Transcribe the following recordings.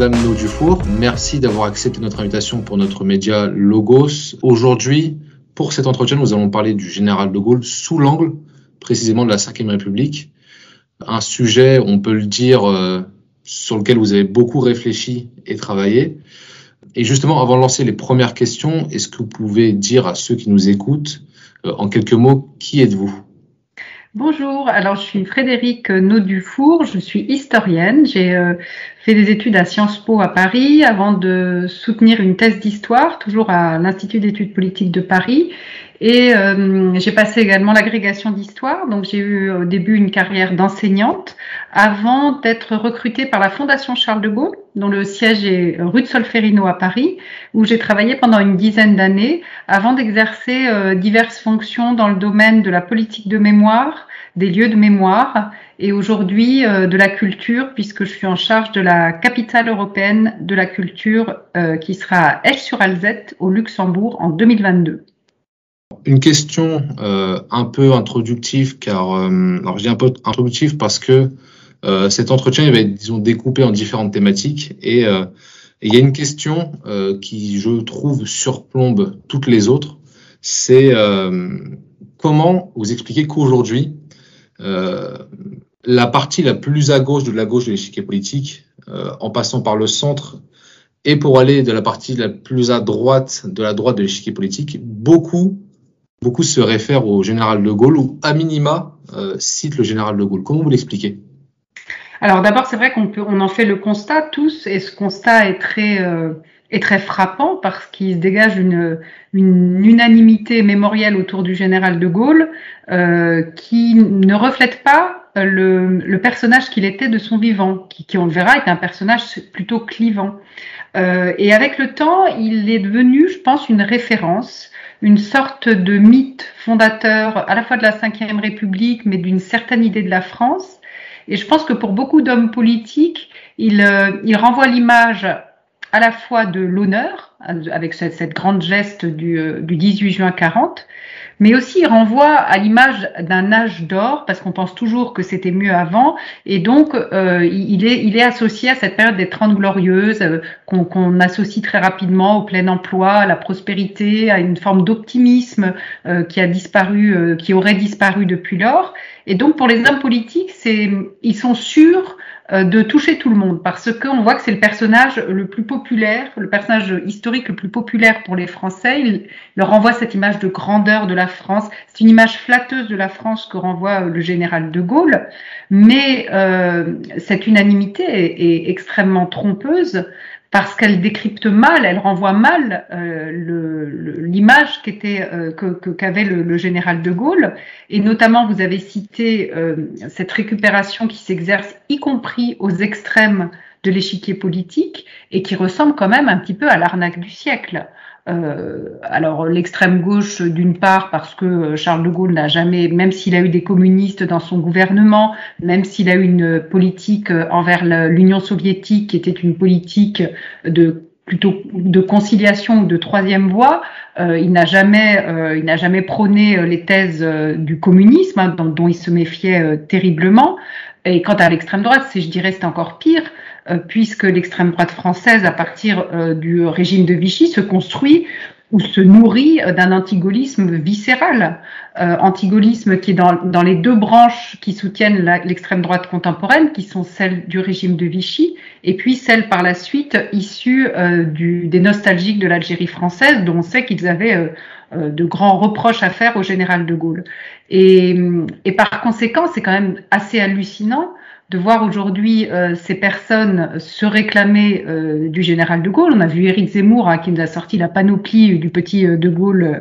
Madame No Dufour. Merci d'avoir accepté notre invitation pour notre média Logos. Aujourd'hui, pour cet entretien, nous allons parler du général de Gaulle sous l'angle précisément de la Ve République. Un sujet, on peut le dire, euh, sur lequel vous avez beaucoup réfléchi et travaillé. Et justement, avant de lancer les premières questions, est-ce que vous pouvez dire à ceux qui nous écoutent, euh, en quelques mots, qui êtes-vous? Bonjour, alors je suis Frédéric Naudufour, je suis historienne. J'ai euh, des études à Sciences Po à Paris avant de soutenir une thèse d'histoire, toujours à l'Institut d'études politiques de Paris. Et euh, j'ai passé également l'agrégation d'histoire, donc j'ai eu au début une carrière d'enseignante avant d'être recrutée par la Fondation Charles de Gaulle, dont le siège est rue de Solferino à Paris, où j'ai travaillé pendant une dizaine d'années avant d'exercer euh, diverses fonctions dans le domaine de la politique de mémoire, des lieux de mémoire et aujourd'hui euh, de la culture, puisque je suis en charge de la capitale européenne de la culture qui sera à Esch-sur-Alzette au Luxembourg en 2022. Une question euh, un peu introductive, car euh, alors je dis un peu introductive parce que euh, cet entretien il va être disons découpé en différentes thématiques et il y a une question qui je trouve surplombe toutes les autres, c'est comment vous expliquer qu'aujourd'hui la partie la plus à gauche de la gauche de l'échiquier politique, en passant par le centre et pour aller de la partie la plus à droite de la droite de l'échiquier politique, beaucoup beaucoup se réfèrent au général de Gaulle ou à minima euh, citent le général de Gaulle. Comment vous l'expliquez? Alors d'abord, c'est vrai qu'on peut, on en fait le constat tous, et ce constat est très euh, est très frappant parce qu'il se dégage une, une unanimité mémorielle autour du général de Gaulle euh, qui ne reflète pas le, le personnage qu'il était de son vivant, qui, qui, on le verra, est un personnage plutôt clivant. Euh, et avec le temps, il est devenu, je pense, une référence une sorte de mythe fondateur à la fois de la Ve République, mais d'une certaine idée de la France. Et je pense que pour beaucoup d'hommes politiques, il, euh, il renvoie l'image à la fois de l'honneur, avec cette, cette, grande geste du, euh, du 18 juin 40, mais aussi il renvoie à l'image d'un âge d'or, parce qu'on pense toujours que c'était mieux avant, et donc euh, il, est, il est associé à cette période des Trente Glorieuses, euh, qu'on associe très rapidement au plein emploi, à la prospérité, à une forme d'optimisme euh, qui a disparu, euh, qui aurait disparu depuis lors. Et donc pour les hommes politiques, ils sont sûrs de toucher tout le monde parce qu'on voit que c'est le personnage le plus populaire, le personnage historique le plus populaire pour les Français. Il leur renvoie cette image de grandeur de la France. C'est une image flatteuse de la France que renvoie le général de Gaulle, mais euh, cette unanimité est extrêmement trompeuse parce qu'elle décrypte mal, elle renvoie mal euh, l'image euh, qu'avait le, le, général de Gaulle, et notamment vous avez cité euh, cette récupération qui s'exerce y compris aux extrêmes de l'échiquier politique et qui ressemble quand même un petit peu à l'arnaque du siècle. Euh, alors l'extrême gauche d'une part parce que Charles de Gaulle n'a jamais, même s'il a eu des communistes dans son gouvernement, même s'il a eu une politique envers l'Union soviétique qui était une politique de plutôt de conciliation ou de troisième voie, euh, il n'a jamais, euh, il n'a jamais prôné les thèses du communisme hein, dont, dont, il se méfiait terriblement. Et quant à l'extrême droite, c'est, je dirais, c'est encore pire. Euh, puisque l'extrême droite française, à partir euh, du régime de Vichy, se construit ou se nourrit euh, d'un antigaullisme viscéral, euh, antigaullisme qui est dans, dans, les deux branches qui soutiennent l'extrême droite contemporaine, qui sont celles du régime de Vichy, et puis celles par la suite issues euh, du, des nostalgiques de l'Algérie française, dont on sait qu'ils avaient de grands reproches à faire au général de Gaulle. Et, et par conséquent, c'est quand même assez hallucinant de voir aujourd'hui euh, ces personnes se réclamer euh, du général de Gaulle. On a vu Éric Zemmour hein, qui nous a sorti la panoplie du petit euh, de Gaulle euh,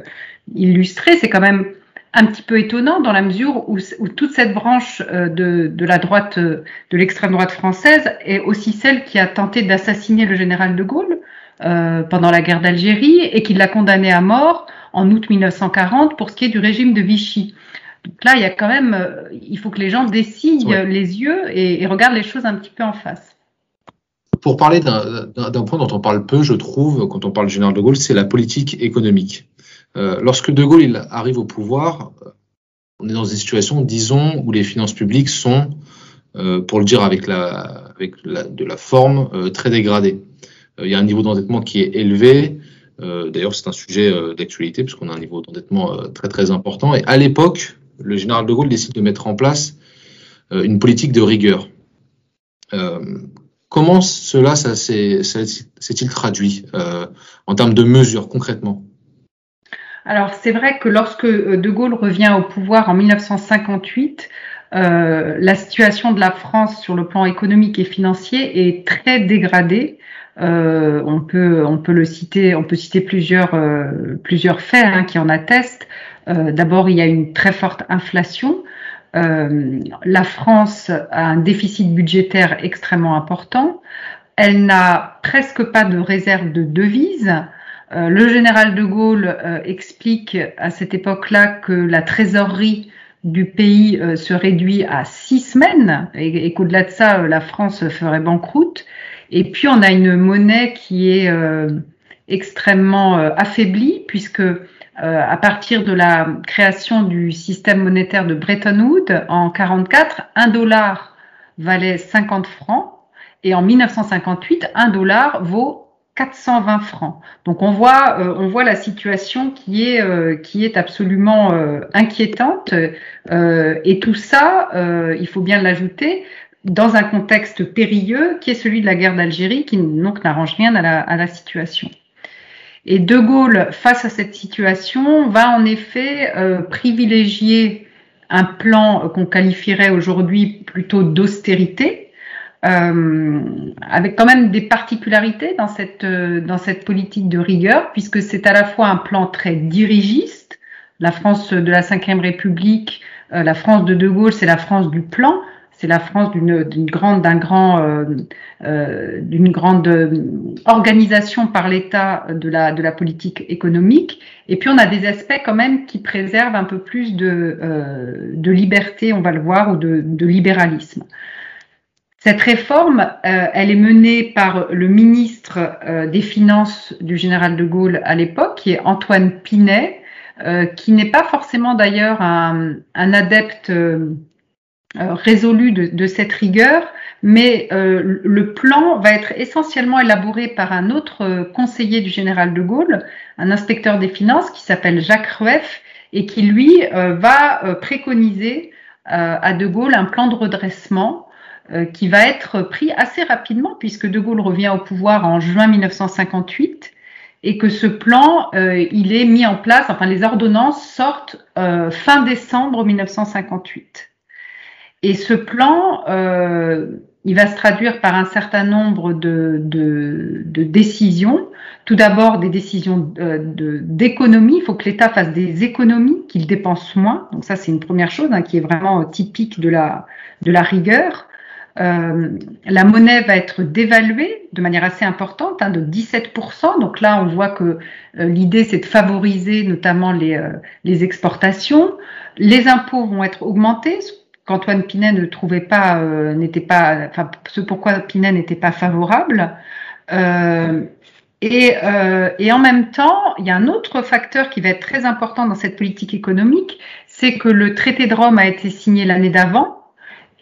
illustré. C'est quand même un petit peu étonnant dans la mesure où, où toute cette branche de, de, la droite, de l'extrême droite française est aussi celle qui a tenté d'assassiner le général de Gaulle pendant la guerre d'Algérie et qui l'a condamné à mort en août 1940 pour ce qui est du régime de Vichy. Donc là, il y a quand même, euh, il faut que les gens décident les yeux et, et, regardent les choses un petit peu en face. Pour parler d'un point dont on parle peu, je trouve, quand on parle du général de Gaulle, c'est la politique économique. Euh, lorsque de Gaulle il arrive au pouvoir, on est dans une situation, disons, où les finances publiques sont pour le dire avec, la, avec de la forme, très dégradée. il y a un niveau d'endettement qui est élevé. D'ailleurs, c'est un sujet d'actualité puisqu'on a un niveau d'endettement très très important. Et à l'époque, le général de Gaulle décide de mettre en place une politique de rigueur. comment cela s'est-il traduit en termes de mesures concrètement? Alors c'est vrai que lorsque euh, De Gaulle revient au pouvoir en 1958, euh, la situation de la France sur le plan économique et financier est très dégradée. Euh, on peut le citer, on peut citer plusieurs plusieurs faits hein, qui en attestent. D'abord, il y a une très forte inflation. la France a un déficit budgétaire extrêmement important. Elle n'a presque pas de réserve de devises. Euh, le général de Gaulle euh, explique à cette époque-là que la trésorerie du pays euh, se réduit à six semaines et, qu'au-delà de ça, la France ferait banqueroute. Et puis on a une monnaie qui est extrêmement affaiblie puisque à partir de la création du système monétaire de Bretton Woods en 44, un dollar valait 50 francs et en 1958, un dollar vaut 420 francs. Donc on voit, euh, on voit la situation qui est, euh, qui est absolument euh, inquiétante. et tout ça, il faut bien l'ajouter, dans un contexte périlleux qui est celui de la guerre d'Algérie, qui n'arrange rien à la, à la situation. Et De Gaulle, face à cette situation, va en effet privilégier un plan qu'on qualifierait aujourd'hui plutôt d'austérité, euh, avec quand même des particularités dans cette, euh, dans cette politique de rigueur, puisque c'est à la fois un plan très dirigiste. La France de la Ve République, euh, la France de De Gaulle, c'est la France du plan, c'est la France d'une grande, d'un grand, euh, d'une grande organisation par l'État de la, de la politique économique. Et puis on a des aspects quand même qui préservent un peu plus de, de liberté, on va le voir, ou de, de libéralisme. Cette réforme, euh, elle est menée par le ministre euh, des Finances du général de Gaulle à l'époque, qui est Antoine Pinet, euh, qui n'est pas forcément d'ailleurs un, adepte résolu de, cette rigueur, mais le plan va être essentiellement élaboré par un autre conseiller du général de Gaulle, un inspecteur des finances qui s'appelle Jacques Rueff, et qui lui va préconiser à de Gaulle un plan de redressement euh, qui va être pris assez rapidement puisque De Gaulle revient au pouvoir en juin 1958 et que ce plan, euh, il est mis en place, enfin les ordonnances sortent euh, fin décembre 1958. Et ce plan, il va se traduire par un certain nombre de, de, de décisions. Tout d'abord, des décisions d'économie. il faut que l'État fasse des économies, qu'il dépense moins. Donc ça, c'est une première chose hein, qui est vraiment typique de la, de la rigueur. Euh, la monnaie va être dévaluée de manière assez importante, hein, de 17%. Donc là, on voit que euh, l'idée, c'est de favoriser notamment les, euh, les, exportations. Les impôts vont être augmentés, qu'Antoine Pinet ne trouvait pas, n'était pas, enfin, ce pourquoi Pinet n'était pas favorable. Et, et, en même temps, il y a un autre facteur qui va être très important dans cette politique économique, c'est que le traité de Rome a été signé l'année d'avant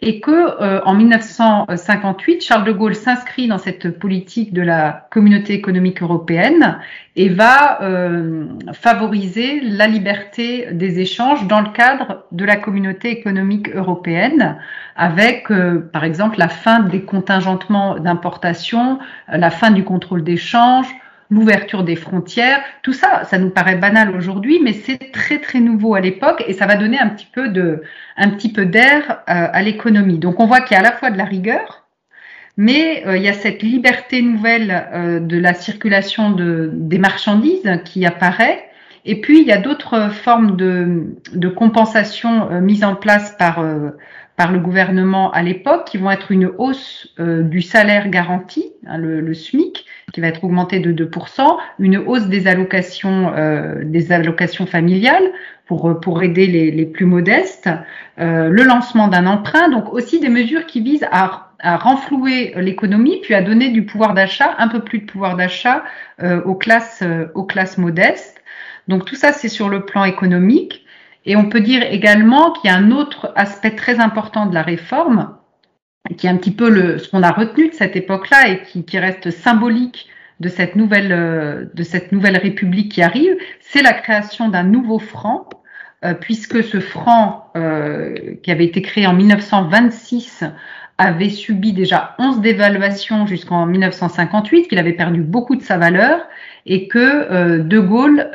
et que euh, en 1958, Charles de Gaulle s'inscrit dans cette politique de la communauté économique européenne et va euh, favoriser la liberté des échanges dans le cadre de la communauté économique européenne, avec euh, par exemple la fin des contingentements d'importation, la fin du contrôle d'échange, l'ouverture des frontières, tout ça, ça nous paraît banal aujourd'hui, mais c'est très très nouveau à l'époque et ça va donner un petit peu de, un petit peu d'air euh, à l'économie. Donc on voit qu'il y a à la fois de la rigueur, mais euh, il y a cette liberté nouvelle euh, de la circulation de, des marchandises qui apparaît. Et puis il y a d'autres formes de, de compensation mises en place par par le gouvernement à l'époque, qui vont être une hausse du salaire garanti, hein, le, le, SMIC, qui va être augmenté de 2%, une hausse des allocations, euh, des allocations familiales pour, pour aider les, les plus modestes, euh, le lancement d'un emprunt, donc aussi des mesures qui visent à, à renflouer l'économie, puis à donner du pouvoir d'achat, un peu plus de pouvoir d'achat euh, aux, classes, euh, aux classes modestes. Donc tout ça, c'est sur le plan économique. Et on peut dire également qu'il y a un autre aspect très important de la réforme, qui est un petit peu le, ce qu'on a retenu de cette époque-là et qui, qui, reste symbolique de cette nouvelle, euh, de cette nouvelle république qui arrive, c'est la création d'un nouveau franc, euh, puisque ce franc euh, qui avait été créé en 1926 avait subi déjà 11 dévaluations jusqu'en 1958, qu'il avait perdu beaucoup de sa valeur et que De Gaulle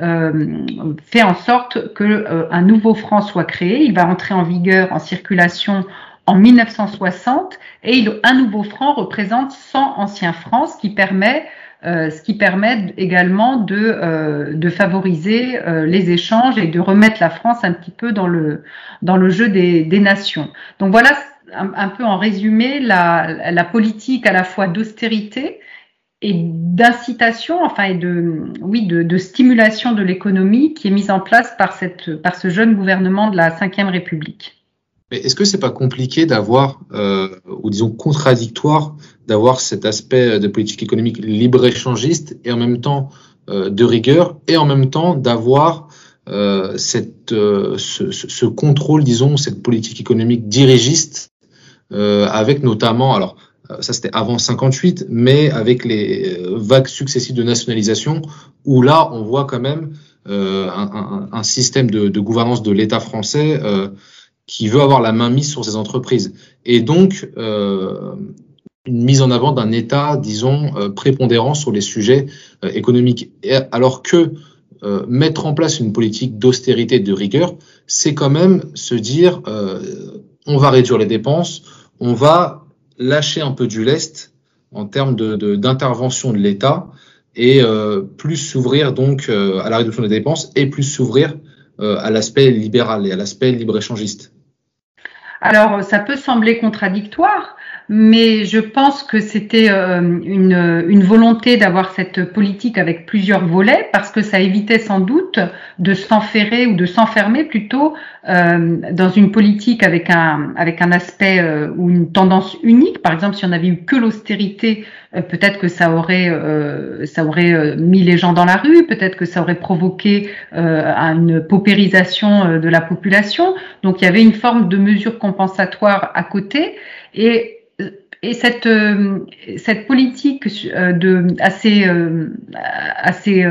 fait en sorte que un nouveau franc soit créé. Il va entrer en vigueur en circulation en 1960 et un nouveau franc représente 100 anciens francs, ce qui permet euh, ce qui permet également de, euh, de favoriser euh, les échanges et de remettre la France un petit peu dans le, dans le jeu des, des nations. Donc voilà un, peu en résumé la, la politique à la fois d'austérité et d'incitation, enfin et de oui de, de stimulation de l'économie qui est mise en place par cette par ce jeune gouvernement de la Ve République. Mais est-ce que c'est pas compliqué d'avoir, euh, ou disons contradictoire, d'avoir cet aspect de politique économique libre-échangiste et en même temps euh, de rigueur, et en même temps d'avoir euh, cette, euh, ce, ce, contrôle, disons, cette politique économique dirigiste, euh, avec notamment, alors ça c'était avant 58, mais avec les vagues successives de nationalisation, où là on voit quand même un, un, un, système de, de gouvernance de l'État français qui veut avoir la main mise sur ces entreprises. Et donc, euh, une mise en avant d'un État, disons, euh, prépondérant sur les sujets euh, économiques. Et alors que euh, mettre en place une politique d'austérité, de rigueur, c'est quand même se dire, on va réduire les dépenses, on va lâcher un peu du lest en termes d'intervention de, de l'État et plus s'ouvrir donc à la réduction des dépenses et plus s'ouvrir à l'aspect libéral et à l'aspect libre-échangiste. Alors, ça peut sembler contradictoire, mais je pense que c'était euh, une, une, volonté d'avoir cette politique avec plusieurs volets parce que ça évitait sans doute de s'enferrer ou de s'enfermer plutôt euh, dans une politique avec un, avec un aspect euh, ou une tendance unique. Par exemple, si on avait eu que l'austérité, peut-être que ça aurait, ça aurait mis les gens dans la rue, peut-être que ça aurait provoqué une paupérisation de la population. Donc il y avait une forme de mesure compensatoire à côté. Et et cette, euh, cette politique euh, de, assez, euh, assez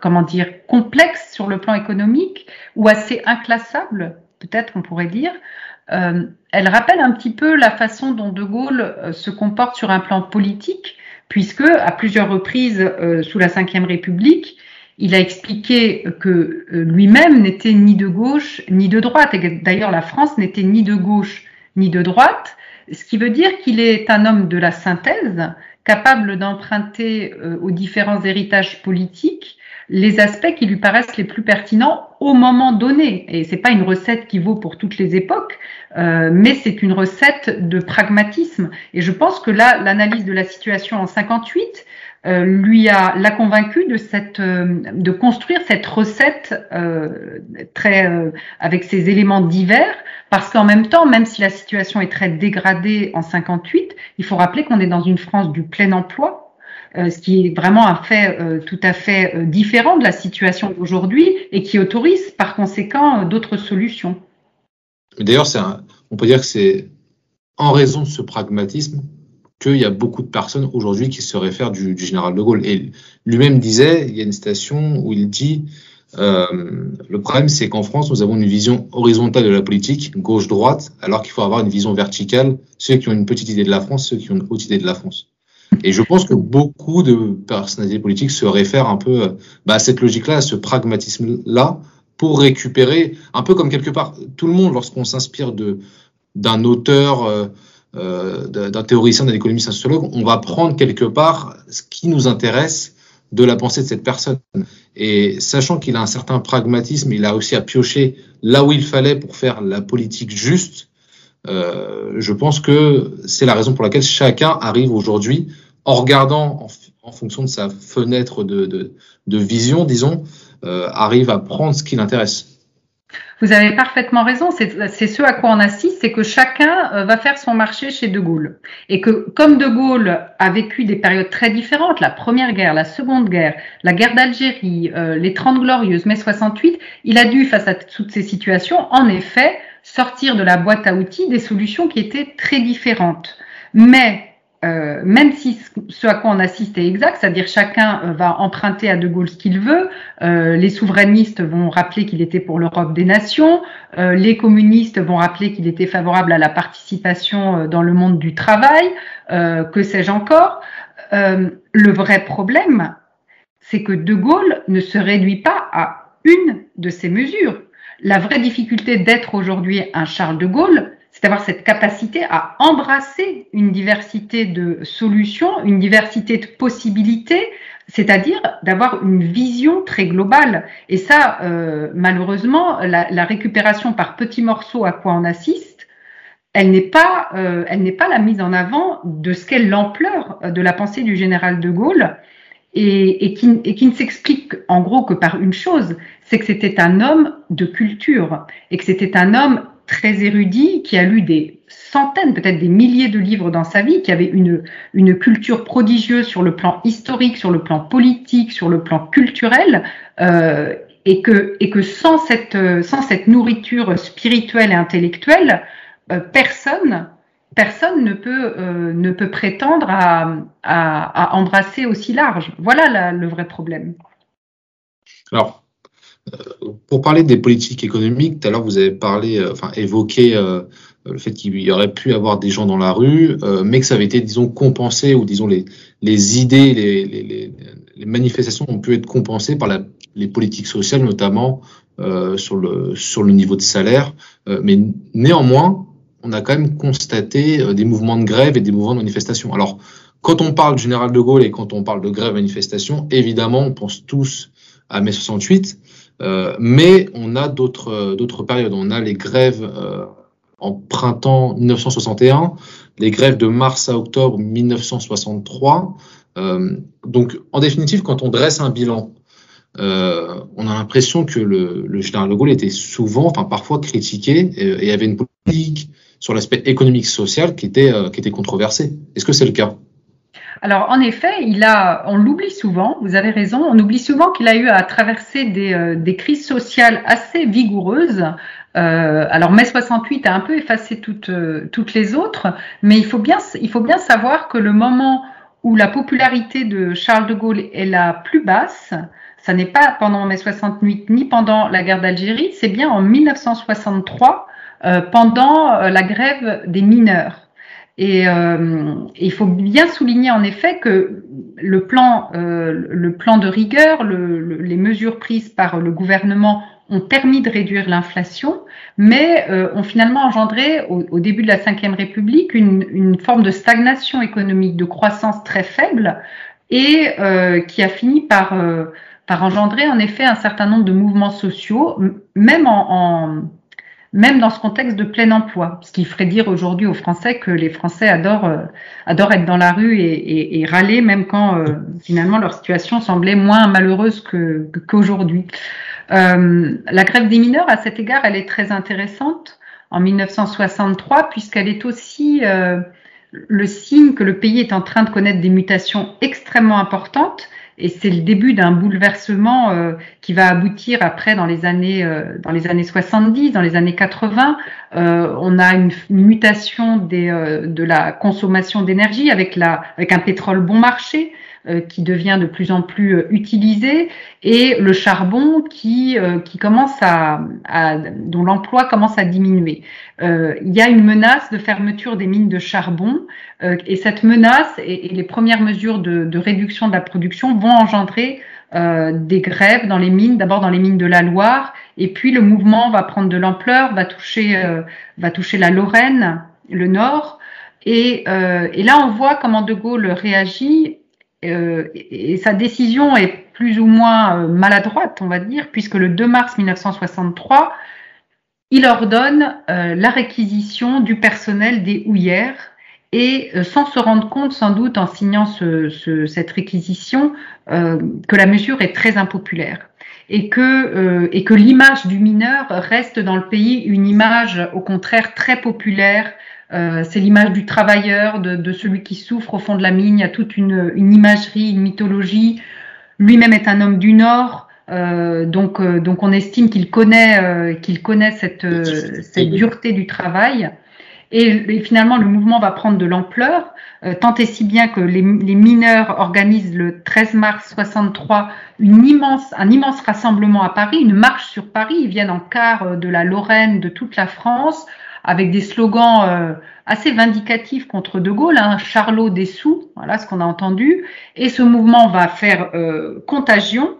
comment dire, complexe sur le plan économique ou assez inclassable, peut-être on pourrait dire, elle rappelle un petit peu la façon dont De Gaulle se comporte sur un plan politique, puisque à plusieurs reprises sous la Ve République, il a expliqué que lui-même n'était ni de gauche ni de droite, et d'ailleurs la France n'était ni de gauche ni de droite, ce qui veut dire qu'il est un homme de la synthèse, capable d'emprunter euh, aux différents héritages politiques les aspects qui lui paraissent les plus pertinents au moment donné. Et c'est pas une recette qui vaut pour toutes les époques, euh, mais c'est une recette de pragmatisme. Et je pense que là, l'analyse de la situation en 58 euh, lui a l'a convaincu de cette euh, de construire cette recette euh, très avec ces éléments divers parce qu'en même temps même si la situation est très dégradée en 58 il faut rappeler qu'on est dans une France du plein emploi ce qui est vraiment un fait tout à fait différent de la situation d'aujourd'hui et qui autorise par conséquent d'autres solutions. D'ailleurs, on peut dire que c'est en raison de ce pragmatisme qu'il y a beaucoup de personnes aujourd'hui qui se réfèrent du, général de Gaulle. Et lui-même disait, il y a une station où il dit, euh, le problème c'est qu'en France, nous avons une vision horizontale de la politique, gauche-droite, alors qu'il faut avoir une vision verticale, ceux qui ont une petite idée de la France, ceux qui ont une haute idée de la France. Et je pense que beaucoup de personnalités politiques se réfèrent un peu bah, à cette logique-là, à ce pragmatisme-là, pour récupérer, un peu comme quelque part, tout le monde, lorsqu'on s'inspire d'un auteur, euh, euh, d'un théoricien, d'un économiste, d'un sociologue, on va prendre quelque part ce qui nous intéresse de la pensée de cette personne. Et sachant qu'il a un certain pragmatisme, il a aussi à piocher là où il fallait pour faire la politique juste. Euh, je pense que c'est la raison pour laquelle chacun arrive aujourd'hui, en regardant en, fonction de sa fenêtre de vision, disons, euh, arrive à prendre ce qui l'intéresse. Vous avez parfaitement raison, c'est ce à quoi on assiste, c'est que chacun euh, va faire son marché chez De Gaulle. Et que comme De Gaulle a vécu des périodes très différentes, la Première Guerre, la Seconde Guerre, la guerre d'Algérie, euh, les Trente Glorieuses, mai 68, il a dû, face à toutes ces situations, en effet, sortir de la boîte à outils des solutions qui étaient très différentes. Mais euh, même si ce à quoi on assiste est exact, c'est-à-dire chacun euh, va emprunter à De Gaulle ce qu'il veut, euh, les souverainistes vont rappeler qu'il était pour l'Europe des nations, les communistes vont rappeler qu'il était favorable à la participation dans le monde du travail, que sais-je encore? le vrai problème, c'est que De Gaulle ne se réduit pas à une de ces mesures. La vraie difficulté d'être aujourd'hui un Charles de Gaulle, c'est d'avoir cette capacité à embrasser une diversité de solutions, une diversité de possibilités, c'est-à-dire d'avoir une vision très globale. Et ça, euh, malheureusement, la, récupération par petits morceaux à quoi on assiste, elle n'est pas, euh, elle n'est pas la mise en avant de ce qu'est l'ampleur de la pensée du général de Gaulle. Et, qui, et, qui, ne s'explique en gros que par une chose, c'est que c'était un homme de culture et que c'était un homme très érudit, qui a lu des centaines, peut-être des milliers de livres dans sa vie, qui avait une, une culture prodigieuse sur le plan historique, sur le plan politique, sur le plan culturel, euh, et, que, et que sans cette, sans cette nourriture spirituelle et intellectuelle, euh, personne personne ne peut, euh, ne peut prétendre à, à, embrasser aussi large. Voilà le vrai problème. Alors, pour parler des politiques économiques, tout à l'heure vous avez parlé, euh, enfin évoqué euh, le fait qu'il y aurait pu avoir des gens dans la rue, euh, mais que ça avait été, disons, compensé ou disons les, les idées, les, les, les manifestations ont pu être compensées par la, les politiques sociales, notamment sur le sur le niveau de salaire. mais néanmoins, on a quand même constaté des mouvements de grève et des mouvements de manifestation. Alors, quand on parle du général de Gaulle et quand on parle de grève manifestation, évidemment, on pense tous à mai 68. Euh, mais on a d'autres d'autres périodes. On a les grèves euh, en printemps 1961, les grèves de mars à octobre 1963. Euh, donc, en définitive, quand on dresse un bilan, on a l'impression que le, le, général de Gaulle était souvent, enfin parfois critiqué et, et avait une politique sur l'aspect économique social qui était qui était controversée. Est-ce que c'est le cas? Alors en effet, il a, on l'oublie souvent, vous avez raison, on oublie souvent qu'il a eu à traverser des, euh, des crises sociales assez vigoureuses. Euh, alors mai 68 a un peu effacé toutes, euh, toutes les autres, mais il faut, bien, il faut bien savoir que le moment où la popularité de Charles de Gaulle est la plus basse, ça n'est pas pendant mai 68 ni pendant la guerre d'Algérie, c'est bien en 1963, euh, pendant la grève des mineurs. Et euh, il faut bien souligner en effet que le plan, euh, le plan de rigueur, le, les mesures prises par le gouvernement ont permis de réduire l'inflation, mais euh, ont finalement engendré au, au, début de la Ve République une, une, forme de stagnation économique, de croissance très faible, et euh, qui a fini par, euh, par engendrer en effet un certain nombre de mouvements sociaux, même en, en même dans ce contexte de plein emploi, ce qui ferait dire aujourd'hui aux Français que les Français adorent, euh, adorent être dans la rue et, et, et râler, même quand euh, finalement leur situation semblait moins malheureuse qu'aujourd'hui. euh, la grève des mineurs, à cet égard, elle est très intéressante en 1963, puisqu'elle est aussi euh, le signe que le pays est en train de connaître des mutations extrêmement importantes et c'est le début d'un bouleversement euh, qui va aboutir après dans les années euh, dans les années 70, dans les années 80. Euh, on a une, mutation euh, de la consommation d'énergie avec la avec un pétrole bon marché qui devient de plus en plus euh, utilisé et le charbon qui, euh, qui commence à, à dont l'emploi commence à diminuer. il y a une menace de fermeture des mines de charbon et cette menace et, et les premières mesures de, de, réduction de la production vont engendrer des grèves dans les mines, d'abord dans les mines de la Loire, et puis le mouvement va prendre de l'ampleur, va toucher, va toucher la Lorraine, le Nord, et, et là on voit comment De Gaulle réagit euh, et sa décision est plus ou moins euh, maladroite, on va dire, puisque le 2 mars 1963, il ordonne euh, la réquisition du personnel des houillères et sans se rendre compte sans doute en signant ce, ce, cette réquisition que la mesure est très impopulaire et que l'image du mineur reste dans le pays une image au contraire très populaire, euh, c'est l'image du travailleur, de, de, celui qui souffre au fond de la mine. Il y a toute une, une imagerie, une mythologie. Lui-même est un homme du Nord. Euh, donc, euh, donc on estime qu'il connaît, euh, qu'il connaît cette, cette dureté du travail. Et, finalement, le mouvement va prendre de l'ampleur, euh, tant et si bien que les, mineurs organisent le 13 mars 63 une immense, un immense rassemblement à Paris, une marche sur Paris. Ils viennent en quart euh, de la Lorraine, de toute la France, avec des slogans euh, assez vindicatifs contre De Gaulle, hein, Charlot des sous, voilà ce qu'on a entendu. Et ce mouvement va faire contagion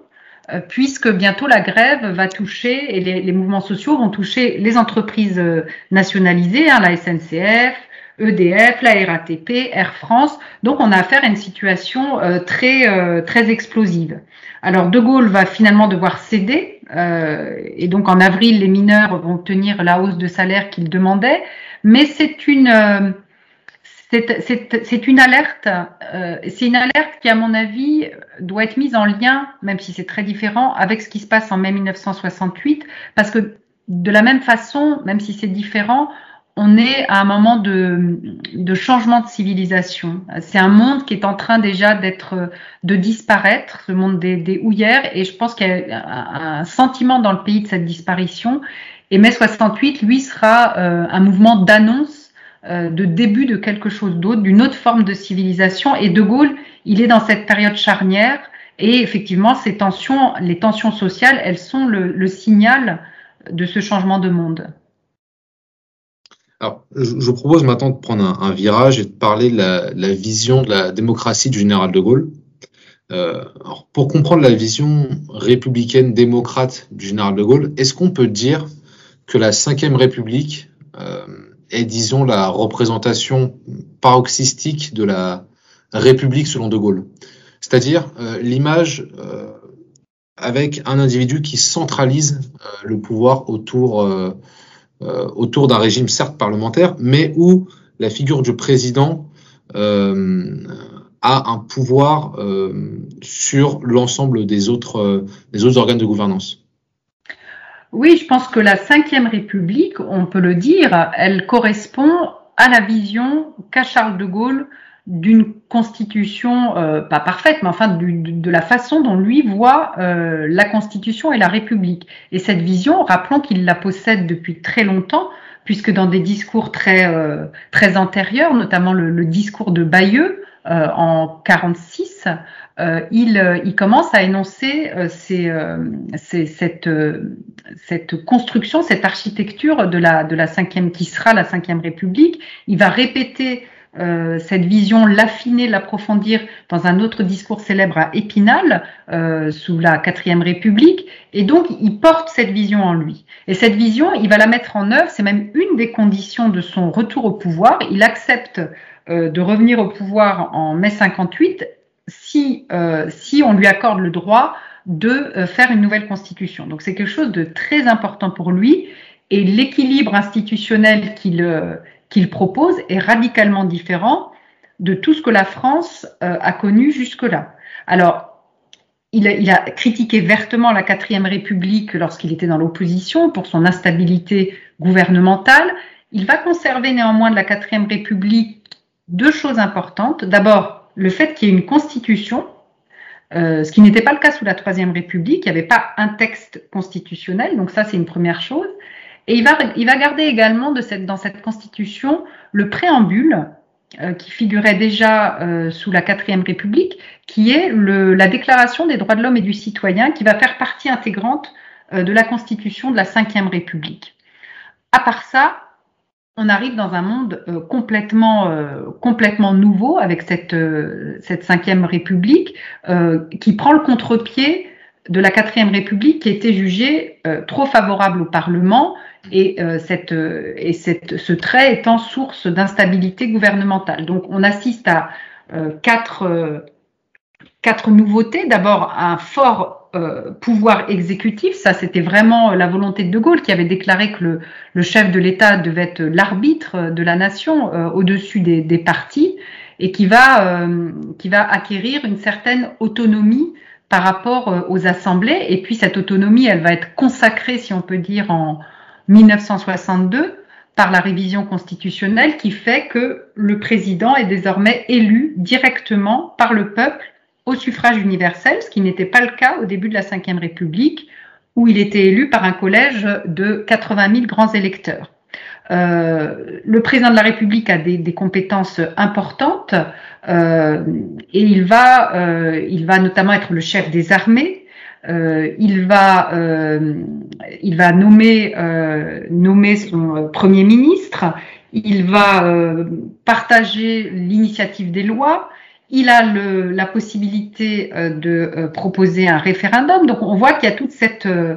euh, puisque bientôt la grève va toucher et les, mouvements sociaux vont toucher les entreprises euh, nationalisées, hein, la SNCF, EDF, la RATP, Air France. Donc on a affaire à une situation euh, très très explosive. Alors De Gaulle va finalement devoir céder et donc en avril les mineurs vont obtenir la hausse de salaire qu'ils demandaient, mais c'est une c'est une alerte, euh, c'est une alerte qui, à mon avis, doit être mise en lien, même si c'est très différent, avec ce qui se passe en mai 1968, parce que de la même façon, même si c'est différent, on est à un moment de, de changement de civilisation. C'est un monde qui est en train déjà d'être, de disparaître, ce monde des, des houillères, et je pense qu'il y a un, sentiment dans le pays de cette disparition. Et mai 68, lui, sera euh, un mouvement d'annonce euh, de début de quelque chose d'autre, d'une autre forme de civilisation. Et De Gaulle, il est dans cette période charnière. Et effectivement, ces tensions, les tensions sociales, elles sont le, signal de ce changement de monde. Alors, je, vous propose maintenant de prendre un, virage et de parler de la, vision de la démocratie du général de Gaulle. Euh, alors, pour comprendre la vision républicaine démocrate du général de Gaulle, est-ce qu'on peut dire que la Ve République euh, est, disons, la représentation paroxystique de la République selon De Gaulle? C'est-à-dire euh, l'image avec un individu qui centralise le pouvoir autour, autour d'un régime certes parlementaire, mais où la figure du président a un pouvoir sur l'ensemble des autres, des autres organes de gouvernance. Oui, je pense que la Ve République, on peut le dire, elle correspond à la vision qu'a Charles de Gaulle d'une constitution, euh, pas parfaite, mais enfin de, la façon dont lui voit euh, la constitution et la République. Et cette vision, rappelons qu'il la possède depuis très longtemps, puisque dans des discours très, euh, très antérieurs, notamment le, discours de Bayeux en 46, euh, il, commence à énoncer cette, cette, construction, cette architecture de la, de la cinquième qui sera la cinquième République. Il va répéter cette vision, l'affiner, l'approfondir dans un autre discours célèbre à Épinal, sous la quatrième République, et donc il porte cette vision en lui. Et cette vision, il va la mettre en œuvre, c'est même une des conditions de son retour au pouvoir. Il accepte de revenir au pouvoir en mai 58 si, euh, si on lui accorde le droit de euh, faire une nouvelle constitution. Donc c'est quelque chose de très important pour lui et l'équilibre institutionnel qu'il euh, qu'il propose est radicalement différent de tout ce que la France a connu jusque-là. Alors, il a, il a, critiqué vertement la quatrième République lorsqu'il était dans l'opposition pour son instabilité gouvernementale. Il va conserver néanmoins de la quatrième République deux choses importantes. D'abord, le fait qu'il y ait une constitution, euh, ce qui n'était pas le cas sous la Troisième République, il n'y avait pas un texte constitutionnel, donc ça c'est une première chose. Et il va, il va garder également dans cette constitution le préambule euh, qui figurait déjà euh, sous la Quatrième République, qui est la Déclaration des droits de l'homme et du citoyen, qui va faire partie intégrante de la constitution de la Cinquième République. À part ça, on arrive dans un monde euh, complètement, euh, complètement nouveau avec cette, euh, cette cinquième République qui prend le contre-pied de la quatrième République qui était jugée trop favorable au Parlement et, cette, et cette, ce trait étant source d'instabilité gouvernementale. Donc on assiste à quatre, quatre nouveautés. D'abord un fort euh, pouvoir exécutif. Ça, c'était vraiment la volonté de De Gaulle qui avait déclaré que le, le chef de l'État devait être l'arbitre de la nation euh, au-dessus des, des, partis et qui va, euh, qui va acquérir une certaine autonomie par rapport aux assemblées. Et puis cette autonomie, elle va être consacrée, si on peut dire, en 1962 par la révision constitutionnelle qui fait que le président est désormais élu directement par le peuple au suffrage universel, ce qui n'était pas le cas au début de la Ve République, où il était élu par un collège de 80 000 grands électeurs. le président de la République a des, des compétences importantes et il va, il va notamment être le chef des armées. Il va, il va nommer, nommer son premier ministre. Il va partager l'initiative des lois il a le, la possibilité euh, de euh, proposer un référendum. Donc on voit qu'il y a toute cette, euh,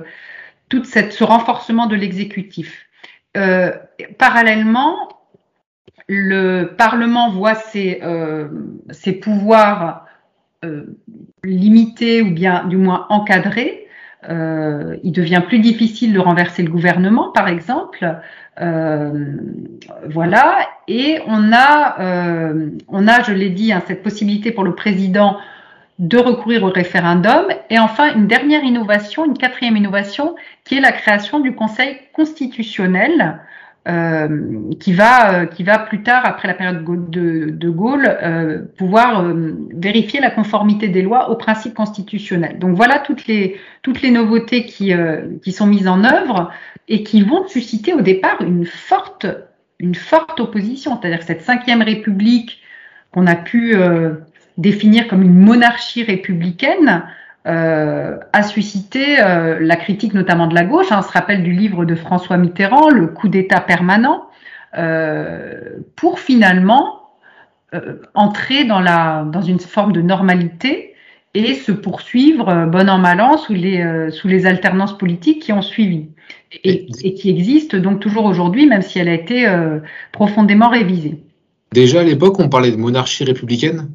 toute cette, ce renforcement de l'exécutif. parallèlement, le Parlement voit ses, ses pouvoirs limités ou bien du moins encadrés. il devient plus difficile de renverser le gouvernement, par exemple. Euh, voilà, et on a, euh, on a, je l'ai dit, hein, cette possibilité pour le président de recourir au référendum. Et enfin, une dernière innovation, une quatrième innovation, qui est la création du Conseil constitutionnel, euh, qui va euh, qui va plus tard après la période de, de Gaulle euh, pouvoir euh, vérifier la conformité des lois aux principes constitutionnels. Donc voilà toutes les toutes les nouveautés qui qui sont mises en œuvre et qui vont susciter au départ une forte une forte opposition, c'est-à-dire cette cinquième République qu'on a pu définir comme une monarchie républicaine euh, a suscité euh, la critique notamment de la gauche. Hein. on se rappelle du livre de François Mitterrand, Le coup d'État permanent, euh, pour finalement entrer dans, la, dans une forme de normalité et se poursuivre bon an mal an sous les, sous les alternances politiques qui ont suivi et, et qui existent donc toujours aujourd'hui, même si elle a été profondément révisée. Déjà à l'époque, on parlait de monarchie républicaine?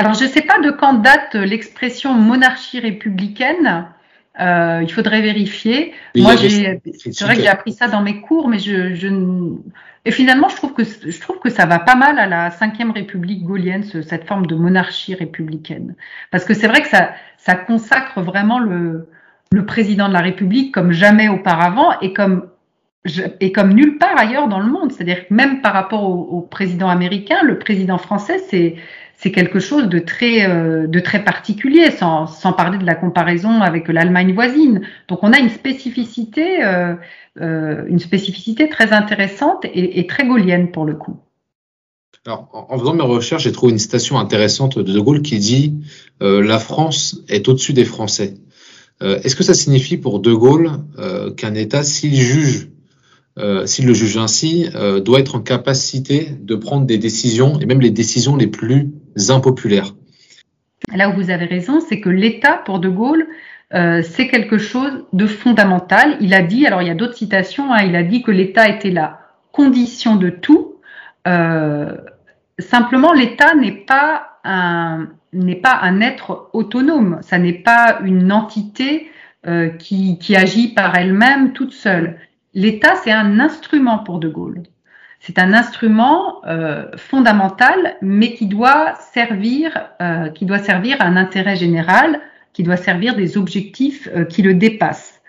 Alors, je ne sais pas de quand date l'expression monarchie républicaine. Euh, il faudrait vérifier. Moi, c'est vrai que j'ai appris ça dans mes cours, mais je, je, et finalement, je trouve que je trouve que ça va pas mal à la cinquième République gaulienne, cette forme de monarchie républicaine, parce que c'est vrai que ça, ça consacre vraiment le, le président de la République comme jamais auparavant et comme et comme nulle part ailleurs dans le monde. C'est-à-dire que même par rapport au, au président américain, le président français, c'est c'est quelque chose de très, euh, particulier, sans, parler de la comparaison avec l'Allemagne voisine. Donc on a une spécificité, euh, euh, une spécificité très intéressante et, très gaulienne pour le coup. Alors, en, faisant mes recherches, j'ai trouvé une citation intéressante de De Gaulle qui dit La France est au-dessus des Français. Est-ce que ça signifie pour De Gaulle qu'un État, s'il juge s'il le juge ainsi, doit être en capacité de prendre des décisions, et même les décisions les plus impopulaires. Là où vous avez raison, c'est que l'État, pour De Gaulle, euh, c'est quelque chose de fondamental. Il a dit, alors il y a d'autres citations, hein, il a dit que l'État était la condition de tout. simplement, l'État n'est pas un être autonome. Ça n'est pas une entité qui, qui agit par elle-même toute seule l'État, c'est un instrument pour De Gaulle. C'est un instrument euh, fondamental, mais qui doit servir, euh, qui doit servir un intérêt général, qui doit servir des objectifs euh, qui le dépassent.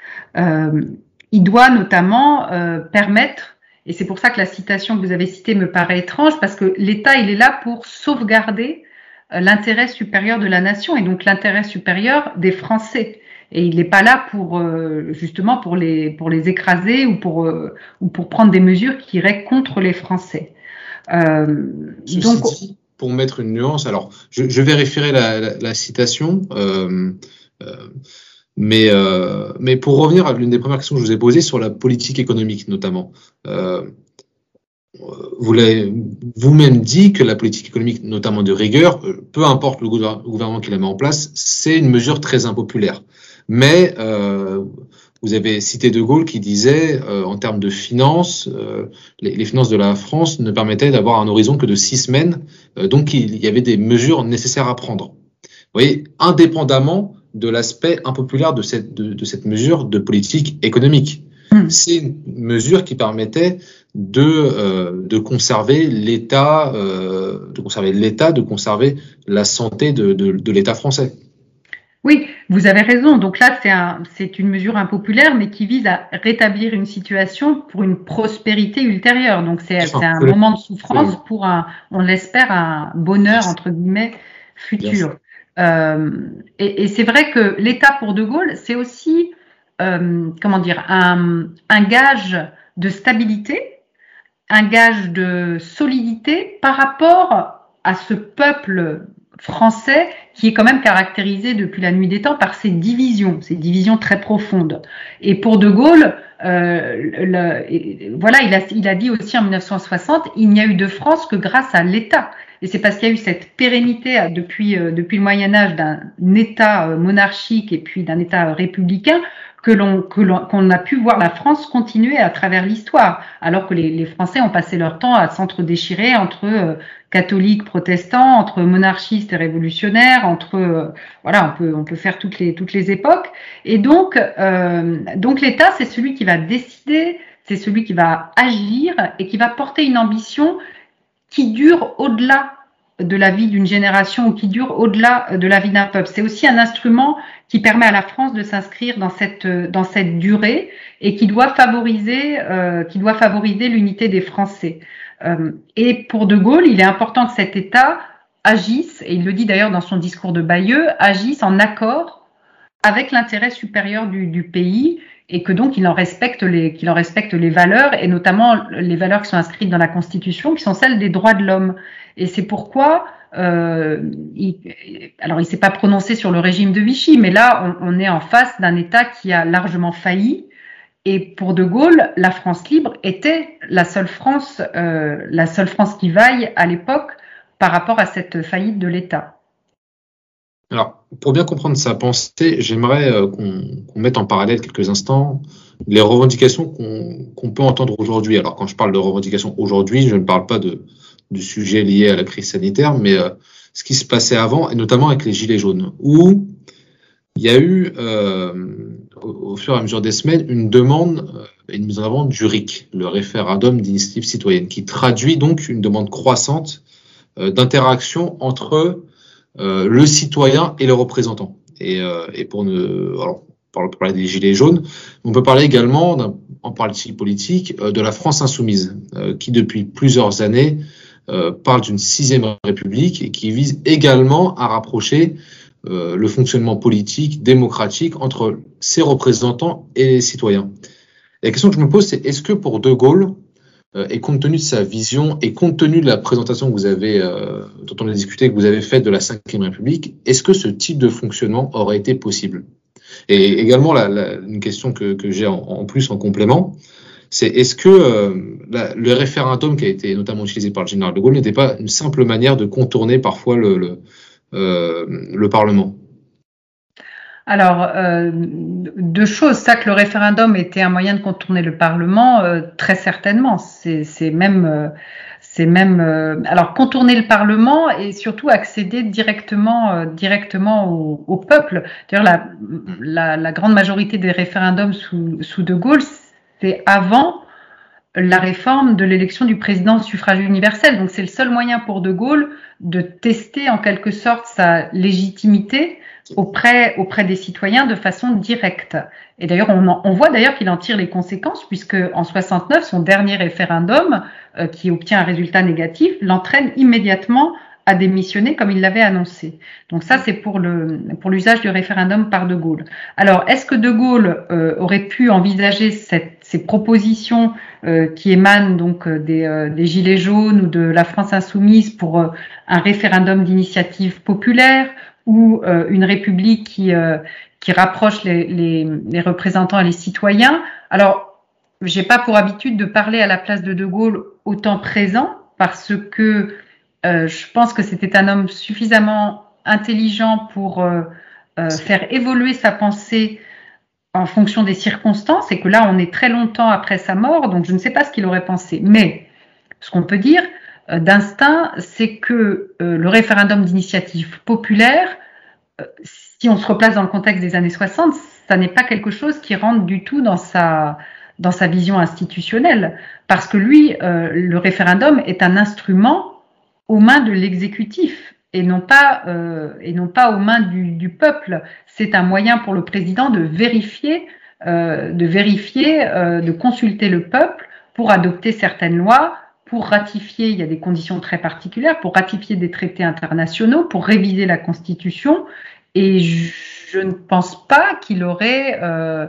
Il doit notamment permettre, et c'est pour ça que la citation que vous avez citée me paraît étrange, parce que l'État, il est là pour sauvegarder l'intérêt supérieur de la nation et donc l'intérêt supérieur des Français et il n'est pas là pour euh, justement pour les pour les écraser ou pour euh, ou pour prendre des mesures qui iraient contre les Français. Euh, donc, dit, pour mettre une nuance, alors je, je vérifierai la, la, la citation, mais mais pour revenir à l'une des premières questions que je vous ai posées sur la politique économique notamment. vous l'avez vous-même dit que la politique économique, notamment de rigueur, peu importe le gouvernement qui la met en place, c'est une mesure très impopulaire. Mais euh, vous avez cité De Gaulle qui disait, euh, en termes de finances, euh, les, les, finances de la France ne permettaient d'avoir un horizon que de six semaines, euh, donc il y avait des mesures nécessaires à prendre. Vous voyez, indépendamment de l'aspect impopulaire de cette, de, de, cette mesure de politique économique. Mmh. C'est une mesure qui permettait de, euh, de conserver l'État, de conserver l'État, de conserver la santé de, de, de l'État français. Oui, vous avez raison. Donc là, c'est un, c'est une mesure impopulaire, mais qui vise à rétablir une situation pour une prospérité ultérieure. Donc c'est, c'est un moment de souffrance pour un, on l'espère, un bonheur entre guillemets futur. Euh, et, et c'est vrai que l'État pour De Gaulle, c'est aussi, euh, comment dire, un, un gage de stabilité, un gage de solidité par rapport à ce peuple français qui est quand même caractérisé depuis la nuit des temps par ses divisions, ces divisions très profondes. Et pour De Gaulle, euh, voilà, il a, il a dit aussi en 1960, il n'y a eu de France que grâce à l'État. Et c'est parce qu'il y a eu cette pérennité euh, depuis, euh, depuis le Moyen Âge d'un État euh, monarchique et puis d'un État républicain que l'on qu'on a pu voir la France continuer à travers l'histoire, alors que les, les, Français ont passé leur temps à s'entre-déchirer entre catholiques, protestants, entre monarchistes et révolutionnaires, entre voilà, on peut on peut faire toutes les toutes les époques. Et donc euh, donc l'État c'est celui qui va décider, c'est celui qui va agir et qui va porter une ambition qui dure au-delà de la vie d'une génération ou qui dure au-delà de la vie d'un peuple. C'est aussi un instrument qui permet à la France de s'inscrire dans cette cette durée et qui doit favoriser euh, qui doit favoriser l'unité des Français. Euh, et pour De Gaulle, il est important que cet État agisse et il le dit d'ailleurs dans son discours de Bayeux, agisse en accord avec l'intérêt supérieur du, pays et que donc il respecte les qu'il en respecte les valeurs et notamment les valeurs qui sont inscrites dans la Constitution, qui sont celles des droits de l'homme. Et c'est pourquoi euh, il, alors il s'est pas prononcé sur le régime de Vichy, mais là on, est en face d'un État qui a largement failli. Et pour De Gaulle, la France libre était la seule France, euh, la seule France qui vaille à l'époque par rapport à cette faillite de l'État. Alors, pour bien comprendre sa pensée, j'aimerais euh, qu'on mette en parallèle quelques instants les revendications qu'on peut entendre aujourd'hui. Alors, quand je parle de revendications aujourd'hui, je ne parle pas de, du sujet lié à la crise sanitaire, mais euh, ce qui se passait avant, et notamment avec les Gilets jaunes, où il y a eu, euh, au, fur et à mesure des semaines, une demande et une mise en avant du RIC, le référendum d'initiative citoyenne, qui traduit donc une demande croissante d'interaction entre euh, le citoyen et le représentant. Et, euh, et pour ne, alors, on parler des gilets jaunes, on peut parler également, en partie politique, euh, de la France insoumise, qui depuis plusieurs années parle d'une sixième république et qui vise également à rapprocher le fonctionnement politique, démocratique entre ses représentants et les citoyens. Et la question que je me pose, c'est est-ce que pour De Gaulle, euh, et compte tenu de sa vision et compte tenu de la présentation que vous avez, euh, dont on a discuté, que vous avez faite de la Ve République, est-ce que ce type de fonctionnement aurait été possible? Et également, la, la, une question que, que j'ai en, plus en complément, c'est est-ce que euh, le référendum qui a été notamment utilisé par le général de Gaulle n'était pas une simple manière de contourner parfois le, euh, le Parlement? Alors, euh, deux choses. Ça, que le référendum était un moyen de contourner le Parlement, très certainement. C'est même, c'est même. Alors, contourner le Parlement et surtout accéder directement, directement au, peuple. D'ailleurs, la, grande majorité des référendums sous De Gaulle, c'est avant la réforme de l'élection du président au suffrage universel. Donc, c'est le seul moyen pour De Gaulle de tester en quelque sorte sa légitimité auprès, auprès des citoyens de façon directe. Et d'ailleurs, on, voit d'ailleurs qu'il en tire les conséquences puisque en 69, son dernier référendum, euh, qui obtient un résultat négatif, l'entraîne immédiatement à démissionner comme il l'avait annoncé. Donc ça, c'est pour pour l'usage du référendum par De Gaulle. Alors, est-ce que De Gaulle euh, aurait pu envisager cette, ces propositions euh, qui émanent donc euh, des, euh, des, gilets jaunes ou de la France insoumise pour euh, un référendum d'initiative populaire ou euh, une république qui, euh, qui rapproche les, les, les, représentants et les citoyens. Alors, j'ai pas pour habitude de parler à la place de De Gaulle au temps présent parce que je pense que c'était un homme suffisamment intelligent pour faire évoluer sa pensée en fonction des circonstances et que là, on est très longtemps après sa mort, donc je ne sais pas ce qu'il aurait pensé. Mais ce qu'on peut dire, euh, d'instinct, c'est que euh, le référendum d'initiative populaire, euh, si on se replace dans le contexte des années 60, ça n'est pas quelque chose qui rentre du tout dans sa, dans sa vision institutionnelle, parce que lui, le référendum est un instrument aux mains de l'exécutif et non pas euh, et non pas aux mains du, du peuple. C'est un moyen pour le président de vérifier, euh, de vérifier, euh, de consulter le peuple pour adopter certaines lois, pour ratifier, il y a des conditions très particulières, pour ratifier des traités internationaux, pour réviser la Constitution. Et je, je ne pense pas qu'il aurait, euh,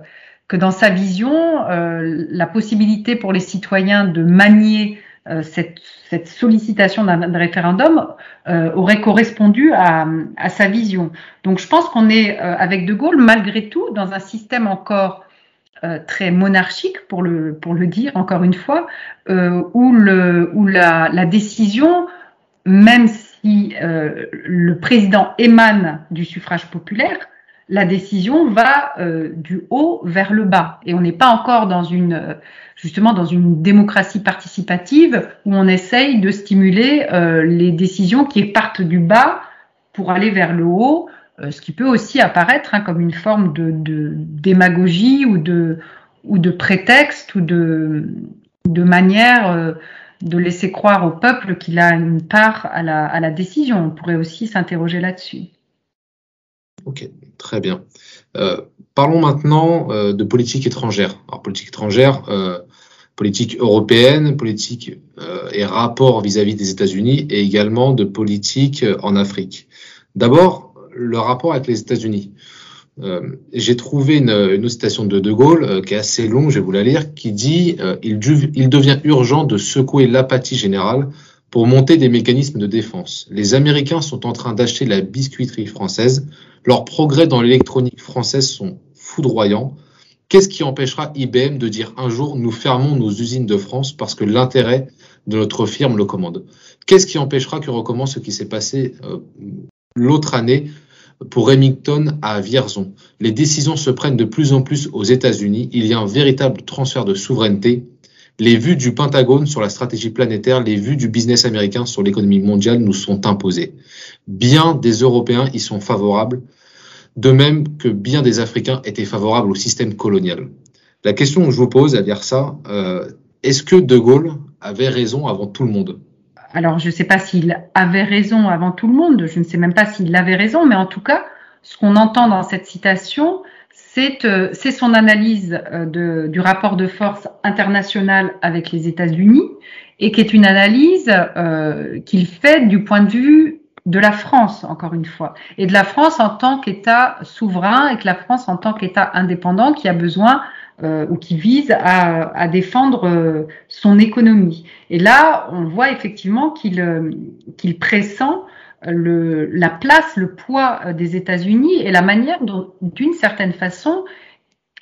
que dans sa vision, euh, la possibilité pour les citoyens de manier cette, cette, sollicitation d'un référendum euh, aurait correspondu à, à, sa vision. Donc je pense qu'on est avec De Gaulle, malgré tout, dans un système encore très monarchique, pour le, pour le dire encore une fois, où, le, où la, la décision, même si le président émane du suffrage populaire, la décision va euh, du haut vers le bas. Et on n'est pas encore dans une, euh, justement, dans une démocratie participative où on essaye de stimuler euh, les décisions qui partent du bas pour aller vers le haut, ce qui peut aussi apparaître hein, comme une forme de, démagogie ou de, ou de prétexte ou de, de manière de laisser croire au peuple qu'il a une part à la, à la décision. On pourrait aussi s'interroger là-dessus. Très bien. Euh, parlons maintenant euh, de politique étrangère. Alors, politique étrangère, euh, politique européenne, politique et rapport vis-à-vis des États-Unis et également de politique en Afrique. D'abord, le rapport avec les États-Unis. J'ai trouvé une, citation de De Gaulle qui est assez longue, je vais vous la lire, qui dit il devient urgent de secouer l'apathie générale pour monter des mécanismes de défense. Les Américains sont en train d'acheter la biscuiterie française. Leurs progrès dans l'électronique française sont foudroyants. Qu'est-ce qui empêchera IBM de dire un jour nous fermons nos usines de France parce que l'intérêt de notre firme le commande? Qu'est-ce qui empêchera que recommence ce qui s'est passé euh, l'autre année pour Remington à Vierzon? Les décisions se prennent de plus en plus aux États-Unis. Il y a un véritable transfert de souveraineté les vues du Pentagone sur la stratégie planétaire, les vues du business américain sur l'économie mondiale nous sont imposées. Bien des Européens y sont favorables, de même que bien des Africains étaient favorables au système colonial. La question que je vous pose à dire ça, euh, est-ce que De Gaulle avait raison avant tout le monde? Alors, je ne sais pas s'il avait raison avant tout le monde, je ne sais même pas s'il avait raison, mais en tout cas, ce qu'on entend dans cette citation, c'est son analyse euh, de, du rapport de force international avec les États-Unis et qui est une analyse euh, qu'il fait du point de vue de la France, encore une fois, et de la France en tant qu'État souverain et que la France en tant qu'État indépendant qui a besoin ou qui vise à, à défendre son économie. Et là, on voit effectivement qu'il qu'il pressent le, la place, le poids euh, des États-Unis et la manière dont, d'une certaine façon,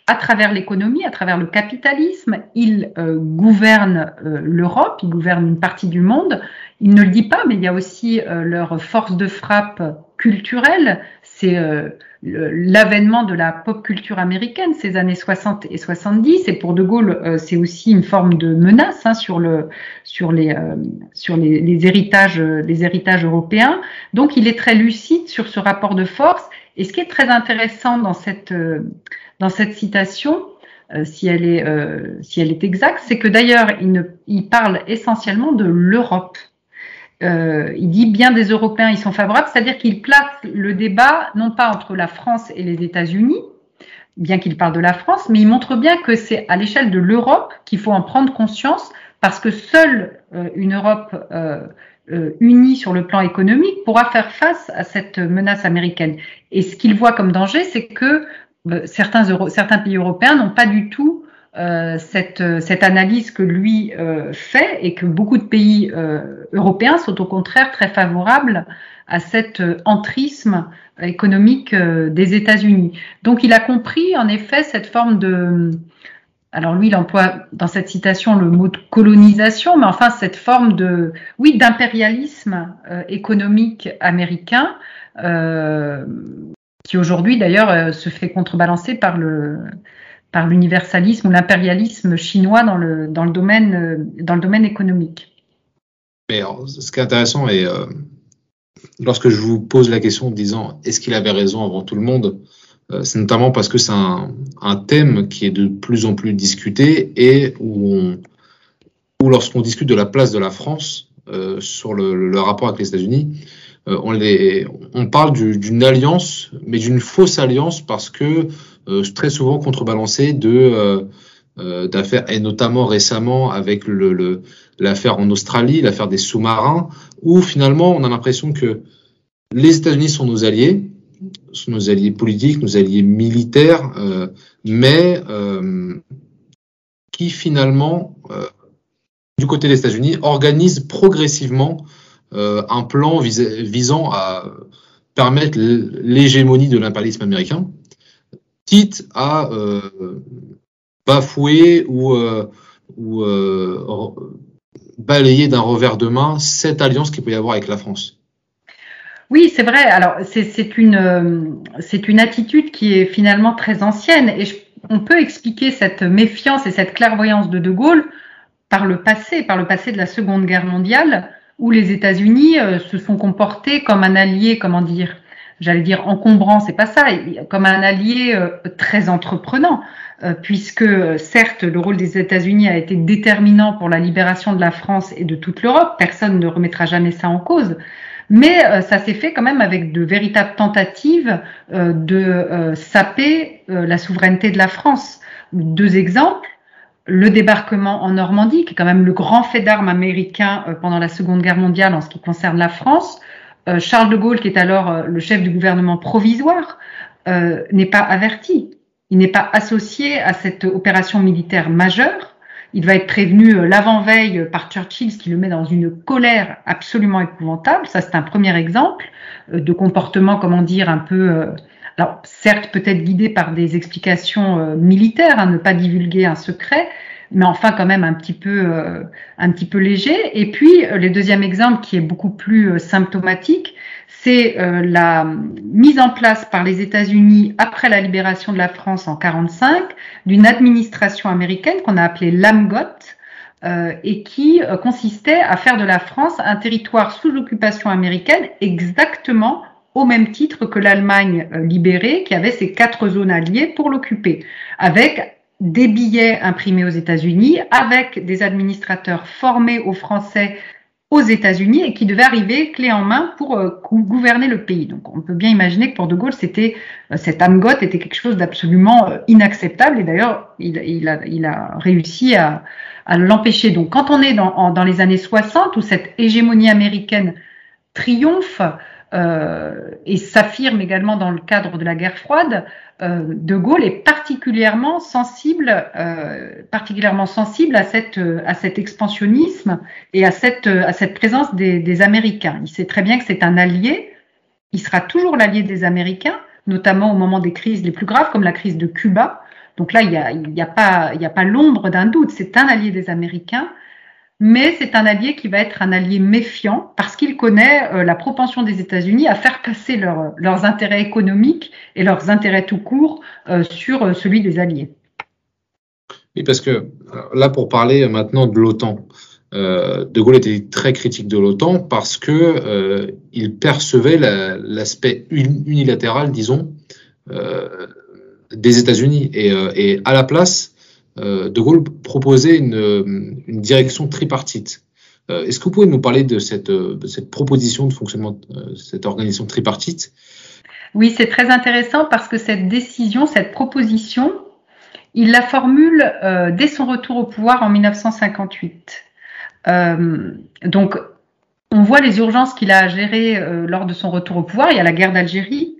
à travers l'économie, à travers le capitalisme, il euh, gouverne euh, l'Europe, il gouverne une partie du monde. Il ne le dit pas, mais il y a aussi leur force de frappe culturelle. C'est l'avènement de la pop culture américaine ces années 60 et 70 et pour De Gaulle euh, c'est aussi une forme de menace hein, sur le sur les euh, sur les, héritages les héritages européens. Donc il est très lucide sur ce rapport de force. Et ce qui est très intéressant dans cette euh, dans cette citation si elle est si est exacte c'est que d'ailleurs il il parle essentiellement de l'Europe euh, il dit bien des Européens, ils sont favorables, c'est-à-dire qu'il place le débat non pas entre la France et les États-Unis, bien qu'il parle de la France, mais il montre bien que c'est à l'échelle de l'Europe qu'il faut en prendre conscience, parce que seule euh, une Europe euh, euh, unie sur le plan économique pourra faire face à cette menace américaine. Et ce qu'il voit comme danger, c'est que certains pays européens n'ont pas du tout euh, cette, cette, analyse que lui euh, fait et que beaucoup de pays euh, européens sont au contraire très favorables à cet entrisme économique des États-Unis. Donc il a compris en effet cette forme de... Alors lui, il emploie dans cette citation le mot de colonisation, mais enfin cette forme de, oui, d'impérialisme économique américain, qui aujourd'hui d'ailleurs se fait contrebalancer par le, par l'universalisme ou l'impérialisme chinois dans le, dans, le domaine, euh, dans le domaine économique. Mais ce qui est intéressant, et euh, lorsque je vous pose la question en disant est-ce qu'il avait raison avant tout le monde, euh, c'est notamment parce que c'est un, thème qui est de plus en plus discuté et où, où lorsqu'on discute de la place de la France euh, sur le, rapport avec les États-Unis, on, parle d'une alliance, mais d'une fausse alliance parce que euh, très souvent contrebalancé euh, euh, d'affaires et notamment récemment avec l'affaire en Australie, l'affaire des sous-marins, où finalement on a l'impression que les États-Unis sont nos alliés, sont nos alliés politiques, nos alliés militaires, mais qui finalement, du côté des États-Unis, organisent progressivement un plan visant à permettre l'hégémonie de l'impérialisme américain, quitte à bafouer ou, ou balayer d'un revers de main cette alliance qu'il peut y avoir avec la France. Oui, c'est vrai. Alors, c'est une, attitude qui est finalement très ancienne et on peut expliquer cette méfiance et cette clairvoyance de De Gaulle par le passé, par le passé de la Seconde Guerre mondiale, où les États-Unis euh, se sont comportés comme un allié, comment dire, j'allais dire encombrant, c'est pas ça, comme un allié euh, très entreprenant. Euh, puisque certes le rôle des États-Unis a été déterminant pour la libération de la France et de toute l'Europe, personne ne remettra jamais ça en cause, mais euh, ça s'est fait quand même avec de véritables tentatives euh, de saper la souveraineté de la France. Deux exemples. Le débarquement en Normandie, qui est quand même le grand fait d'armes américain pendant la Seconde Guerre mondiale en ce qui concerne la France. Charles de Gaulle, qui est alors le chef du gouvernement provisoire, n'est pas averti. Il n'est pas associé à cette opération militaire majeure. Il va être prévenu euh, l'avant-veille par Churchill, ce qui le met dans une colère absolument épouvantable. Ça, c'est un premier exemple euh, de comportement, comment dire, un peu, euh, alors certes peut-être guidé par des explications militaires, à hein, ne pas divulguer un secret, mais enfin quand même un petit peu, un petit peu léger. Et puis le deuxième exemple qui est beaucoup plus symptomatique, c'est euh, la mise en place par les États-Unis après la libération de la France en 1945 d'une administration américaine qu'on a appelée l'AMGOT euh, et qui euh, consistait à faire de la France un territoire sous occupation américaine exactement au même titre que l'Allemagne libérée qui avait ses quatre zones alliées pour l'occuper, avec des billets imprimés aux États-Unis, avec des administrateurs formés aux Français aux États-Unis et qui devait arriver clé en main pour euh, gouverner le pays. Donc on peut bien imaginer que pour De Gaulle, c'était euh, cet amgot était quelque chose d'absolument euh, inacceptable et d'ailleurs il, a, réussi à, à l'empêcher. Donc quand on est dans, dans, les années 60 où cette hégémonie américaine triomphe, euh, et s'affirme également dans le cadre de la guerre froide, euh, De Gaulle est particulièrement sensible, euh, particulièrement sensible à, cette, à cet expansionnisme et à cette, à cette présence des, des Américains. Il sait très bien que c'est un allié, il sera toujours l'allié des Américains, notamment au moment des crises les plus graves, comme la crise de Cuba. Donc là, il n'y a, il a pas, il a pas l'ombre d'un doute, c'est un allié des Américains mais c'est un allié qui va être un allié méfiant parce qu'il connaît euh, la propension des États-Unis à faire passer leurs intérêts économiques et leurs intérêts tout court euh, sur euh, celui des alliés. Oui, parce que là, pour parler maintenant de l'OTAN, De Gaulle était très critique de l'OTAN parce que il percevait l'aspect unilatéral, disons, des États-Unis et, à la place, de Gaulle proposait une, direction tripartite. Euh, est-ce que vous pouvez nous parler de cette, proposition de fonctionnement, cette organisation tripartite? Oui, c'est très intéressant parce que cette décision, cette proposition, il la formule euh, dès son retour au pouvoir en 1958. donc, on voit les urgences qu'il a à gérer lors de son retour au pouvoir. Il y a la guerre d'Algérie,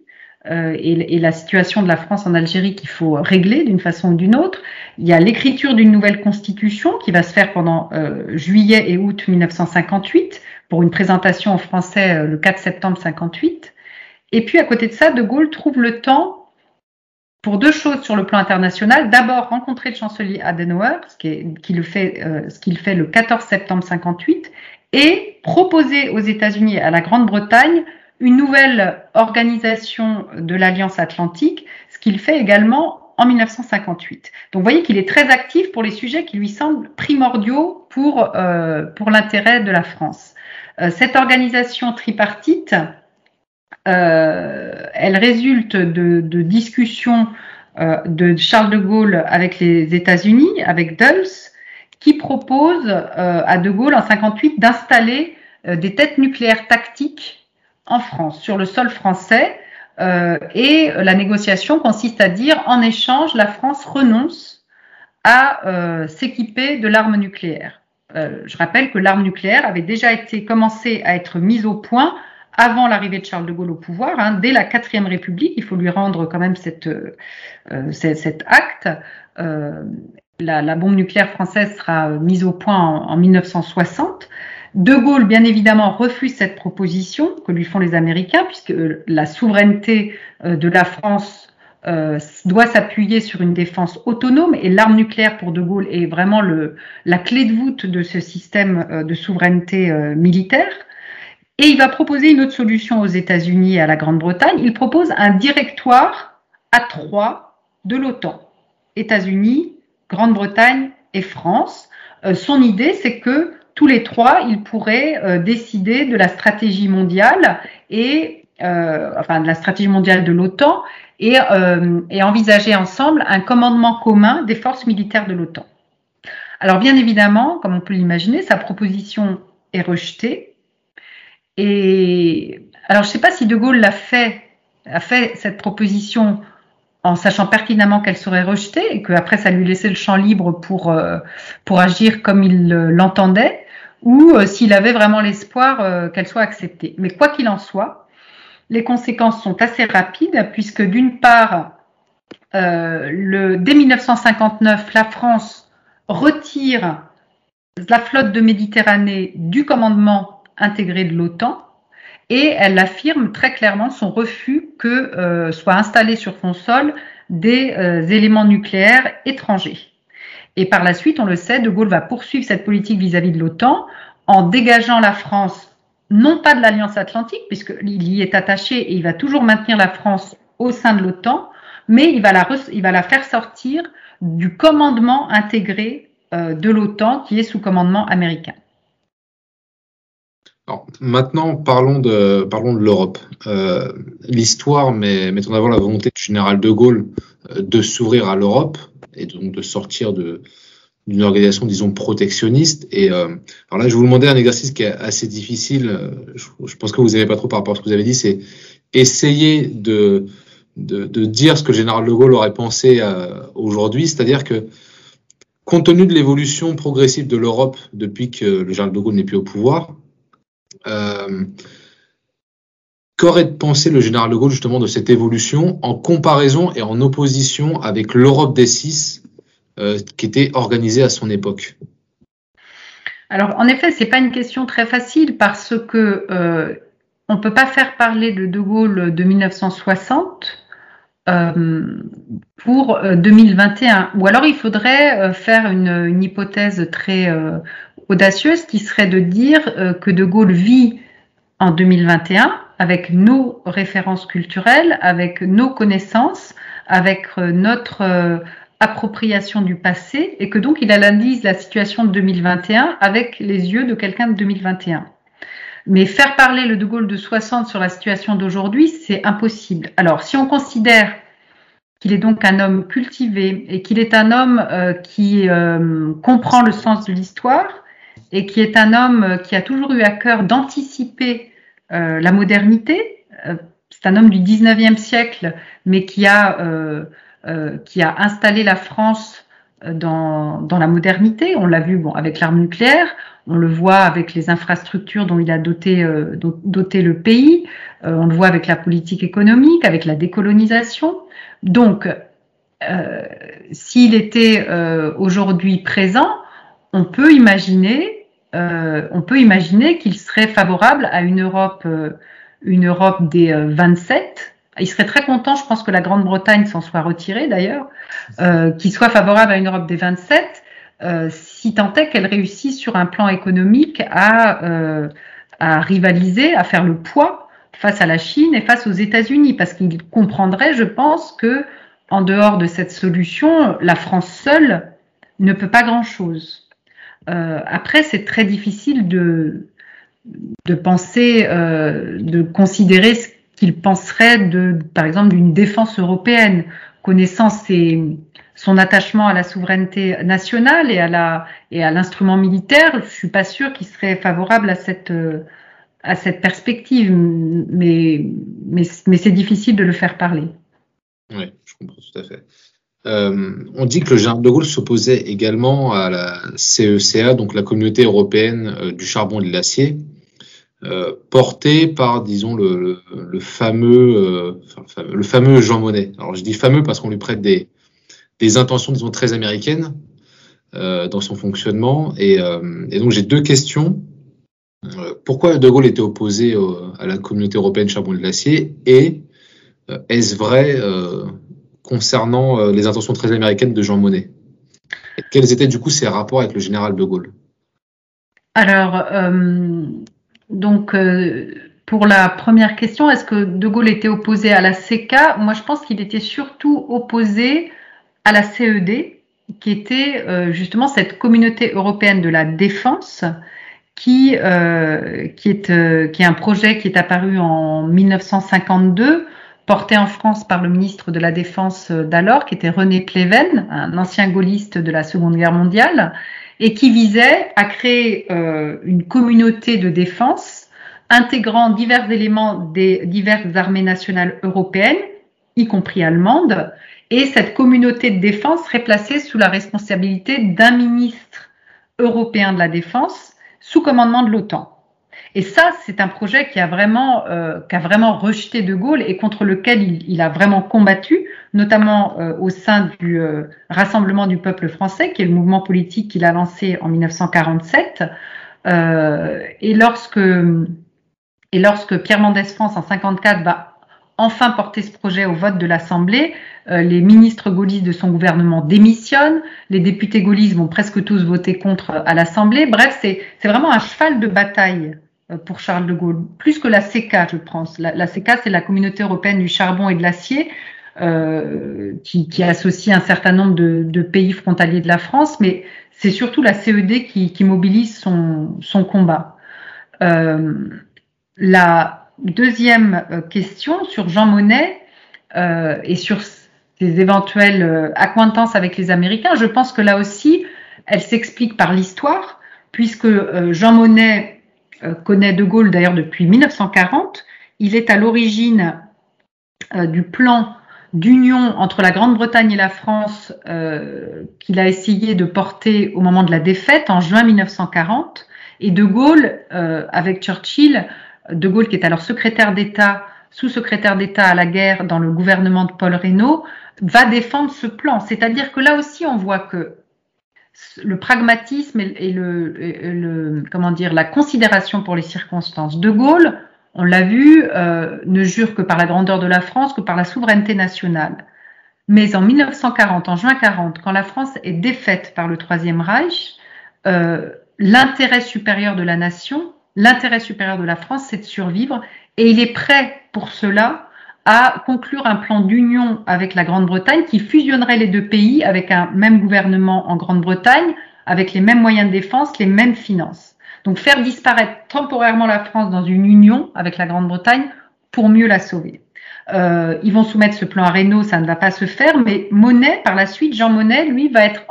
euh, et, la situation de la France en Algérie qu'il faut régler d'une façon ou d'une autre. Il y a l'écriture d'une nouvelle constitution qui va se faire pendant euh, juillet et août 1958 pour une présentation en français euh, le 4 septembre 58. Et puis à côté de ça, De Gaulle trouve le temps pour deux choses sur le plan international. D'abord, rencontrer le chancelier Adenauer, ce qui, qui le fait, ce qu'il fait le 14 septembre 58, et proposer aux États-Unis et à la Grande-Bretagne une nouvelle organisation de l'Alliance Atlantique, ce qu'il fait également en 1958. Donc vous voyez qu'il est très actif pour les sujets qui lui semblent primordiaux pour, euh, pour l'intérêt de la France. Euh, cette organisation tripartite, euh, elle résulte de, de discussions de Charles de Gaulle avec les États-Unis, avec Dulles, qui propose à de Gaulle en 58 d'installer des têtes nucléaires tactiques en France, sur le sol français. Euh, et la négociation consiste à dire, en échange, la France renonce à euh, s'équiper de l'arme nucléaire. Euh, je rappelle que l'arme nucléaire avait déjà été commencé à être mise au point avant l'arrivée de Charles de Gaulle au pouvoir, hein, dès la quatrième République, il faut lui rendre quand même cet, acte. La, bombe nucléaire française sera mise au point en, 1960. De Gaulle, bien évidemment, refuse cette proposition que lui font les Américains, puisque la souveraineté de la France euh, doit s'appuyer sur une défense autonome et l'arme nucléaire pour De Gaulle est vraiment le, la clé de voûte de ce système euh, de souveraineté euh, militaire. Et il va proposer une autre solution aux États-Unis et à la Grande-Bretagne. Il propose un directoire à trois de l'OTAN. États-Unis, Grande-Bretagne et France. son idée, c'est que tous les trois, ils pourraient décider de la stratégie mondiale et enfin de la stratégie mondiale de l'OTAN et, euh, envisager ensemble un commandement commun des forces militaires de l'OTAN. Alors bien évidemment, comme on peut l'imaginer, sa proposition est rejetée. Et alors je ne sais pas si De Gaulle l'a fait, a fait cette proposition en sachant pertinemment qu'elle serait rejetée et qu'après ça lui laissait le champ libre pour, euh, pour agir comme il l'entendait, ou euh, s'il avait vraiment l'espoir qu'elle soit acceptée. Mais quoi qu'il en soit, les conséquences sont assez rapides puisque d'une part, euh, le, dès 1959, la France retire la flotte de Méditerranée du commandement intégré de l'OTAN et elle affirme très clairement son refus que euh, soient installés sur son sol des euh, éléments nucléaires étrangers. Et par la suite, on le sait, De Gaulle va poursuivre cette politique vis-à-vis -vis de l'OTAN en dégageant la France non pas de l'Alliance Atlantique, puisqu'il y est attaché et il va toujours maintenir la France au sein de l'OTAN, mais il va, la, faire sortir du commandement intégré euh, de l'OTAN qui est sous commandement américain. Alors, maintenant, parlons de, parlons de l'Europe. Euh, L'histoire met, met, en avant la volonté du général de Gaulle euh, de s'ouvrir à l'Europe et donc de sortir de, d'une organisation, disons, protectionniste. Et euh, alors là, je vous demander un exercice qui est assez difficile. Je, pense que vous n'avez pas trop par rapport à ce que vous avez dit, c'est essayer de, de, de, dire ce que le général de Gaulle aurait pensé euh, aujourd'hui, c'est-à-dire que compte tenu de l'évolution progressive de l'Europe depuis que le général de Gaulle n'est plus au pouvoir, euh, qu'aurait pensé le général de Gaulle justement de cette évolution en comparaison et en opposition avec l'Europe des six euh, qui était organisée à son époque? Alors, en effet, c'est pas une question très facile parce que euh, on peut pas faire parler de De Gaulle de 1960 euh, pour 2021. Ou alors, il faudrait faire une, une hypothèse très audacieuse qui serait de dire que De Gaulle vit en 2021 avec nos références culturelles, avec nos connaissances, avec notre appropriation du passé et que donc il analyse la situation de 2021 avec les yeux de quelqu'un de 2021. Mais faire parler le De Gaulle de 60 sur la situation d'aujourd'hui, c'est impossible. Alors, si on considère qu'il est donc un homme cultivé et qu'il est un homme euh, qui euh, comprend le sens de l'histoire et qui est un homme qui a toujours eu à cœur d'anticiper euh, la modernité, c'est un homme du 19e siècle, mais qui a euh, qui a installé la France euh, dans, dans la modernité. On l'a vu bon, avec l'arme nucléaire, on le voit avec les infrastructures dont il a doté, euh, doté le pays, on le voit avec la politique économique, avec la décolonisation. Donc, euh, s'il était euh, aujourd'hui présent, on peut imaginer, euh, on peut imaginer qu'il serait favorable à une Europe, une Europe des 27 il serait très content, je pense que la Grande-Bretagne s'en soit retirée d'ailleurs, euh, qu'il soit favorable à une Europe des 27, euh, si tant est qu'elle réussisse sur un plan économique à, euh, à rivaliser, à faire le poids face à la Chine et face aux États-Unis, parce qu'il comprendrait, je pense, que en dehors de cette solution, la France seule ne peut pas grand-chose. Euh, après, c'est très difficile de, penser, euh, de considérer ce qu'il penserait de, par exemple, d'une défense européenne, connaissant ses, son attachement à la souveraineté nationale et à la et à l'instrument militaire. Je suis pas sûre qu'il serait favorable à cette à cette perspective, mais mais, mais c'est difficile de le faire parler. Oui, je comprends tout à fait. Euh, on dit que le général de Gaulle s'opposait également à la CECA, donc la communauté européenne euh, du charbon et de l'acier. euh, porté par, disons, le, fameux, le fameux Jean Monnet. Alors je dis fameux parce qu'on lui prête des, intentions, disons, très américaines dans son fonctionnement. Et donc j'ai deux questions. pourquoi De Gaulle était opposé à la communauté européenne charbon et de l'acier? Et est-ce vrai concernant les intentions très américaines de Jean Monnet. Quels étaient du coup ses rapports avec le général de Gaulle? Alors, donc, euh, pour la première question, est-ce que De Gaulle était opposé à la CK Moi, je pense qu'il était surtout opposé à la CED, qui était euh, justement cette communauté européenne de la défense, qui, euh, qui, est, qui est un projet qui est apparu en 1952 porté en France par le ministre de la Défense d'alors, qui était René Pleven, un ancien gaulliste de la Seconde Guerre mondiale, et qui visait à créer euh, une communauté de défense intégrant divers éléments des diverses armées nationales européennes, y compris allemandes, et cette communauté de défense serait placée sous la responsabilité d'un ministre européen de la défense sous commandement de l'OTAN. Et ça, c'est un projet qui a vraiment, euh, qui a vraiment rejeté De Gaulle et contre lequel il, il a vraiment combattu, notamment euh, au sein du euh, Rassemblement du peuple français, qui est le mouvement politique qu'il a lancé en 1947. Euh, et lorsque et lorsque Pierre Mendès France en 54 va enfin porter ce projet au vote de l'Assemblée, les ministres gaullistes de son gouvernement démissionnent, les députés gaullistes vont presque tous voter contre à l'Assemblée. Bref, c'est vraiment un cheval de bataille euh, pour Charles de Gaulle, plus que la CECA, je pense. La, la CECA, c'est la communauté européenne du charbon et de l'acier, euh, qui, qui, associe un certain nombre de, de, pays frontaliers de la France, mais c'est surtout la CED qui, qui mobilise son, son combat. Euh, la deuxième euh, question sur Jean Monnet euh, et sur ses éventuelles euh, accointances avec les Américains, je pense que là aussi, elle s'explique par l'histoire, puisque Jean Monnet euh, connaît De Gaulle d'ailleurs depuis 1940. Il est à l'origine euh, du plan d'union entre la Grande-Bretagne et la France euh, qu'il a essayé de porter au moment de la défaite en juin 1940. Et De Gaulle, avec Churchill, De Gaulle qui est alors secrétaire d'État, sous-secrétaire d'État à la guerre dans le gouvernement de Paul Reynaud, va défendre ce plan. C'est-à-dire que là aussi, on voit que le pragmatisme et, le, comment dire la considération pour les circonstances. De Gaulle, on l'a vu, euh, ne jure que par la grandeur de la France, que par la souveraineté nationale. Mais en 1940, en juin 40, quand la France est défaite par le Troisième Reich, euh, l'intérêt supérieur de la nation, l'intérêt supérieur de la France, c'est de survivre, et il est prêt pour cela à conclure un plan d'union avec la Grande-Bretagne qui fusionnerait les deux pays avec un même gouvernement en Grande-Bretagne, avec les mêmes moyens de défense, les mêmes finances. Donc faire disparaître temporairement la France dans une union avec la Grande-Bretagne pour mieux la sauver. Euh, ils vont soumettre ce plan à Renault, ça ne va pas se faire, mais Monet, par la suite, Jean Monnet, lui, va être,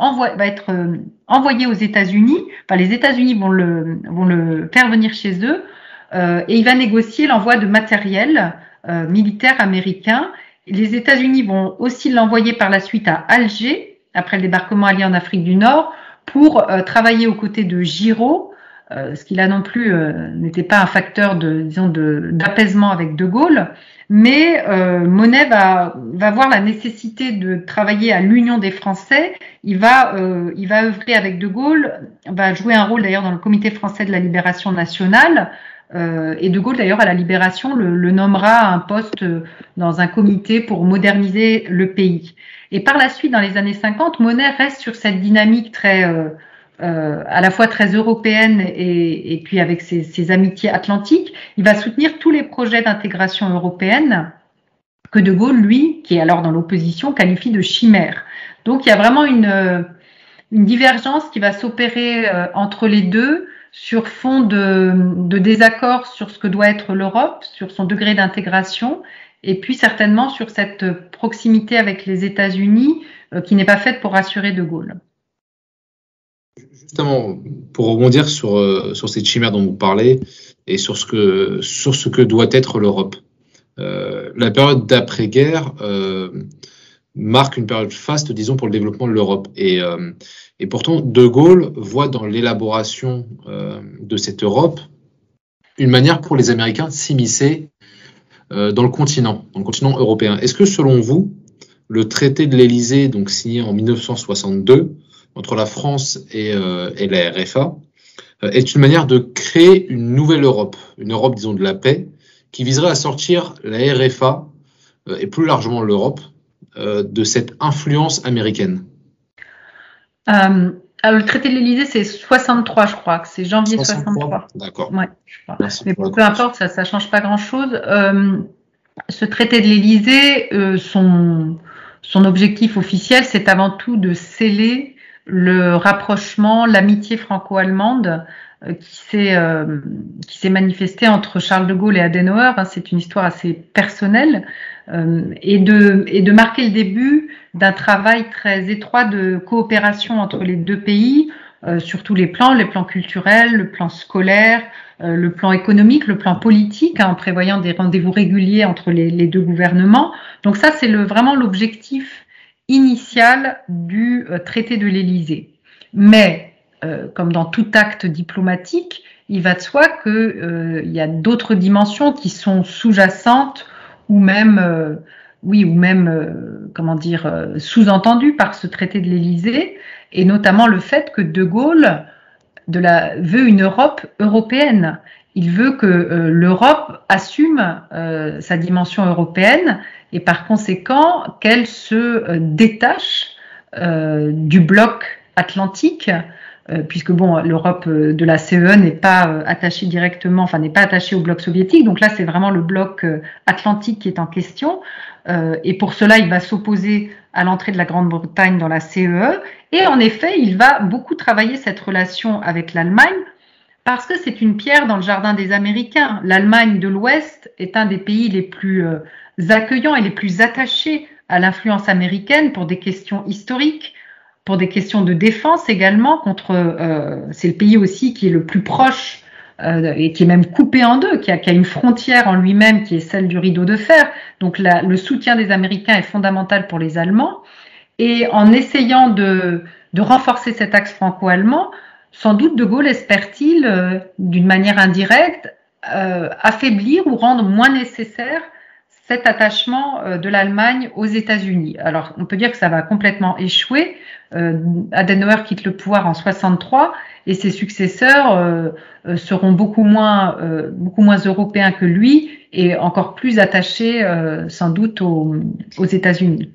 euh, envoyé aux États-Unis. Enfin, les États-Unis vont le, vont le faire venir chez eux euh, et il va négocier l'envoi de matériel euh, militaire américain. Les États-Unis vont aussi l'envoyer par la suite à Alger, après le débarquement allié en Afrique du Nord, pour euh, travailler aux côtés de Giraud, euh, ce qui là non plus n'était pas un facteur de, disons, d'apaisement avec De Gaulle. Mais Monet va, va voir la nécessité de travailler à l'union des Français. Il va, il va œuvrer avec De Gaulle, va jouer un rôle d'ailleurs dans le Comité français de la libération nationale. Euh, et De Gaulle, d'ailleurs, à la Libération, le, nommera à un poste dans un comité pour moderniser le pays. Et par la suite, dans les années 50, Monet reste sur cette dynamique très, euh, euh, à la fois très européenne et, et puis avec ses, ses, amitiés atlantiques. Il va soutenir tous les projets d'intégration européenne que De Gaulle, lui, qui est alors dans l'opposition, qualifie de chimère. Donc il y a vraiment une, une divergence qui va s'opérer entre les deux sur fond de, de désaccord sur ce que doit être l'Europe, sur son degré d'intégration, et puis certainement sur cette proximité avec les États-Unis euh, qui n'est pas faite pour rassurer De Gaulle. Justement, pour rebondir sur, euh, sur cette chimère dont vous parlez et sur ce que, sur ce que doit être l'Europe. Euh, la période d'après-guerre euh, marque une période faste, disons, pour le développement de l'Europe. Et, euh, pourtant, De Gaulle voit dans l'élaboration euh, de cette Europe une manière pour les Américains de s'immiscer dans le continent, dans le continent européen. Est-ce que selon vous, le traité de l'Élysée, donc signé en 1962 entre la France et la RFA, est une manière de créer une nouvelle Europe, une Europe, disons, de la paix, qui viserait à sortir la RFA et plus largement l'Europe de cette influence américaine euh, le traité de l'Élysée, c'est 63, je crois, c'est janvier 63. D'accord. Ouais, Mais peu importe, ça ne change pas grand-chose. Euh, ce traité de l'Élysée, euh, son, son objectif officiel, c'est avant tout de sceller le rapprochement, l'amitié franco-allemande euh, qui s'est euh, qui s'est manifesté entre Charles de Gaulle et Adenauer. Hein, c'est une histoire assez personnelle euh, et de et de marquer le début d'un travail très étroit de coopération entre les deux pays sur tous les plans, les plans culturels, le plan scolaire, le plan économique, le plan politique, hein, en prévoyant des rendez-vous réguliers entre les, les deux gouvernements. Donc ça, c'est le, vraiment l'objectif initial du traité de l'Élysée. Mais euh, comme dans tout acte diplomatique, il va de soi qu'il euh, y a d'autres dimensions qui sont sous-jacentes ou même, euh, oui, ou même, comment dire, sous-entendues par ce traité de l'Élysée, et notamment le fait que De Gaulle veut une Europe européenne. Il veut que l'Europe assume sa dimension européenne et par conséquent qu'elle se détache du bloc atlantique euh, puisque bon, l'Europe euh, de la CE n'est pas euh, attachée directement, enfin n'est pas attachée au bloc soviétique. Donc là, c'est vraiment le bloc atlantique qui est en question. et pour cela, il va s'opposer à l'entrée de la Grande-Bretagne dans la CEE. Et en effet, il va beaucoup travailler cette relation avec l'Allemagne parce que c'est une pierre dans le jardin des Américains. L'Allemagne de l'Ouest est un des pays les plus accueillants et les plus attachés à l'influence américaine pour des questions historiques, pour des questions de défense également contre. Euh, c'est le pays aussi qui est le plus proche euh, et qui est même coupé en deux, qui a, qui a une frontière en lui-même qui est celle du rideau de fer. Donc le soutien des Américains est fondamental pour les Allemands. Et en essayant de, de renforcer cet axe franco-allemand, sans doute De Gaulle espère-t-il, euh, d'une manière indirecte, euh, affaiblir ou rendre moins nécessaire cet attachement euh, de l'Allemagne aux États-Unis. Alors, on peut dire que ça va complètement échouer. Euh, Adenauer quitte le pouvoir en 63 et ses successeurs euh, seront beaucoup moins, européens que lui et encore plus attachés sans doute aux, États-Unis.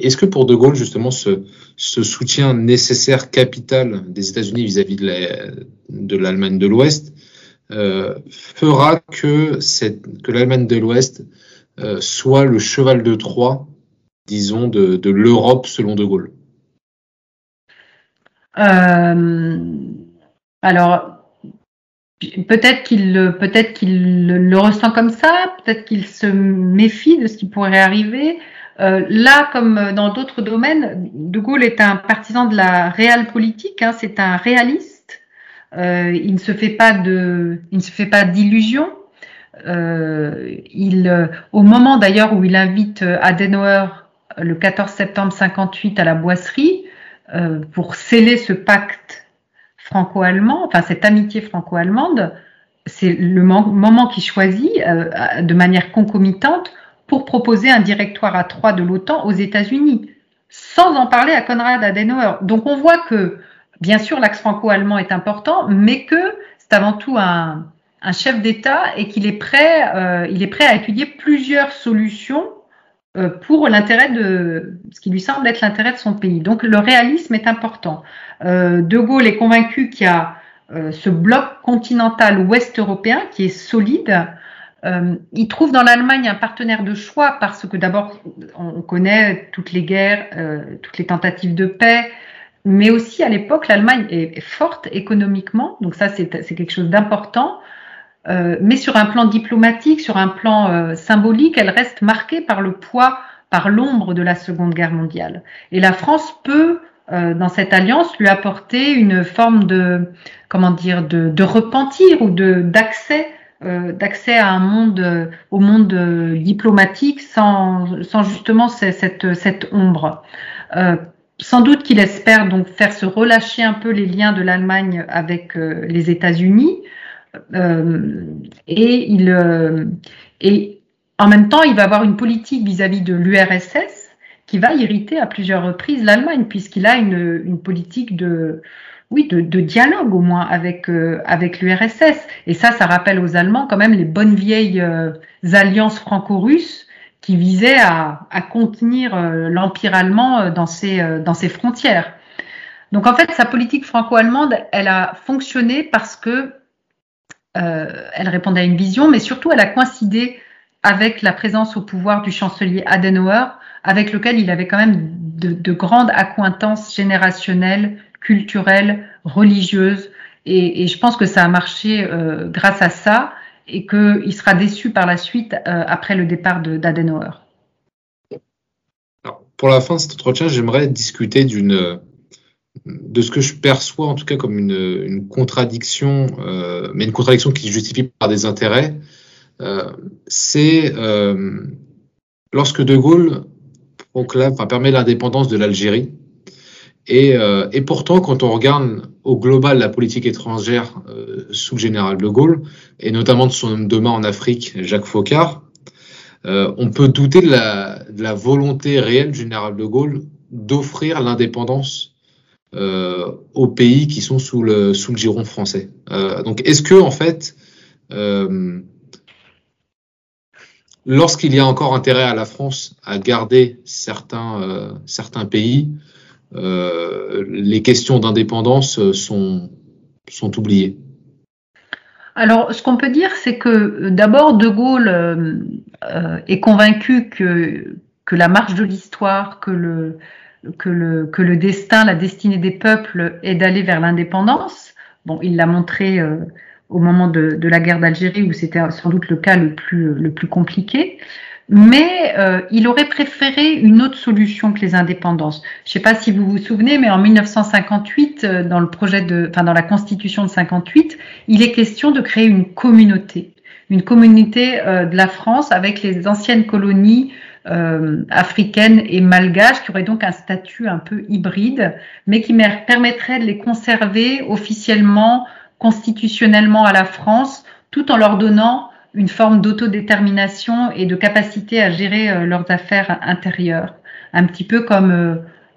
Est-ce que pour De Gaulle, justement, ce, soutien nécessaire capital des États-Unis vis-à-vis de l'Allemagne de l'Ouest fera que, l'Allemagne de l'Ouest euh, soit le cheval de Troie, disons, de, l'Europe selon De Gaulle euh, Alors, peut-être qu'il le, ressent comme ça, peut-être qu'il se méfie de ce qui pourrait arriver. Euh, là, comme dans d'autres domaines, De Gaulle est un partisan de la réelle politique, hein, c'est un réaliste euh, il ne se fait pas de, il ne se fait pas d'illusions. Euh, il, euh, au moment d'ailleurs où il invite Adenauer le 14 septembre 58 à la boisserie pour sceller ce pacte franco-allemand, enfin cette amitié franco-allemande, c'est le moment qu'il choisit de manière concomitante pour proposer un directoire à trois de l'OTAN aux États-Unis, sans en parler à Konrad Adenauer. Donc on voit que Bien sûr, l'axe franco-allemand est important, mais que c'est avant tout un, chef d'État et qu'il est prêt, euh, il est prêt à étudier plusieurs solutions euh, pour l'intérêt de ce qui lui semble être l'intérêt de son pays. Donc le réalisme est important. Euh, de Gaulle est convaincu qu'il y a ce bloc continental ouest européen qui est solide. il trouve dans l'Allemagne un partenaire de choix parce que d'abord on connaît toutes les guerres, toutes les tentatives de paix, mais aussi à l'époque, l'Allemagne est forte économiquement, donc ça c'est quelque chose d'important. Euh, mais sur un plan diplomatique, sur un plan euh, symbolique, elle reste marquée par le poids, par l'ombre de la Seconde Guerre mondiale. Et la France peut, euh, dans cette alliance, lui apporter une forme de, comment dire, de, de repentir ou de d'accès, d'accès à un monde, au monde diplomatique, sans, sans justement cette, cette ombre sans doute qu'il espère donc faire se relâcher un peu les liens de l'Allemagne avec euh, les États-Unis. et il et en même temps, il va avoir une politique vis-à-vis de l'URSS qui va irriter à plusieurs reprises l'Allemagne, puisqu'il a une, une, politique de, oui, de, de, dialogue au moins avec, avec l'URSS. Et ça, ça rappelle aux Allemands quand même les bonnes vieilles alliances franco-russes qui visait à, contenir euh, l'empire allemand euh, dans ses, euh, dans ses frontières. Donc en fait, sa politique franco-allemande, elle a fonctionné parce que elle répondait à une vision, mais surtout elle a coïncidé avec la présence au pouvoir du chancelier Adenauer, avec lequel il avait quand même de, grandes accointances générationnelles, culturelles, religieuses. Et, je pense que ça a marché grâce à ça et qu'il sera déçu par la suite euh, après le départ d'Adenauer. Pour la fin de cet entretien, j'aimerais discuter de ce que je perçois en tout cas comme une, contradiction, euh, mais une contradiction qui se justifie par des intérêts. Euh, c'est lorsque De Gaulle proclame, enfin, permet l'indépendance de l'Algérie euh, et, pourtant, quand on regarde au global la politique étrangère euh, sous le général de Gaulle, et notamment de son homme de main en Afrique, Jacques Faucard, euh, on peut douter de la, de la, volonté réelle du général de Gaulle d'offrir l'indépendance aux pays qui sont sous le, sous le giron français. donc, est-ce que, en fait, lorsqu'il y a encore intérêt à la France à garder certains, certains pays, les questions d'indépendance sont, sont oubliées alors, ce qu'on peut dire, c'est que d'abord, De Gaulle euh, est convaincu que, que la marche de l'histoire, que le, que, le, que le destin, la destinée des peuples est d'aller vers l'indépendance. Bon, il l'a montré euh, au moment de, de la guerre d'Algérie, où c'était sans doute le cas le plus, le plus compliqué mais euh, il aurait préféré une autre solution que les indépendances. Je ne sais pas si vous vous souvenez, mais en 1958, euh, dans le projet de, enfin dans la Constitution de 58, il est question de créer une communauté, une communauté euh, de la France avec les anciennes colonies africaines et malgaches, qui auraient donc un statut un peu hybride, mais qui permettrait de les conserver officiellement, constitutionnellement à la France, tout en leur donnant une forme d'autodétermination et de capacité à gérer euh, leurs affaires intérieures, un petit peu comme euh,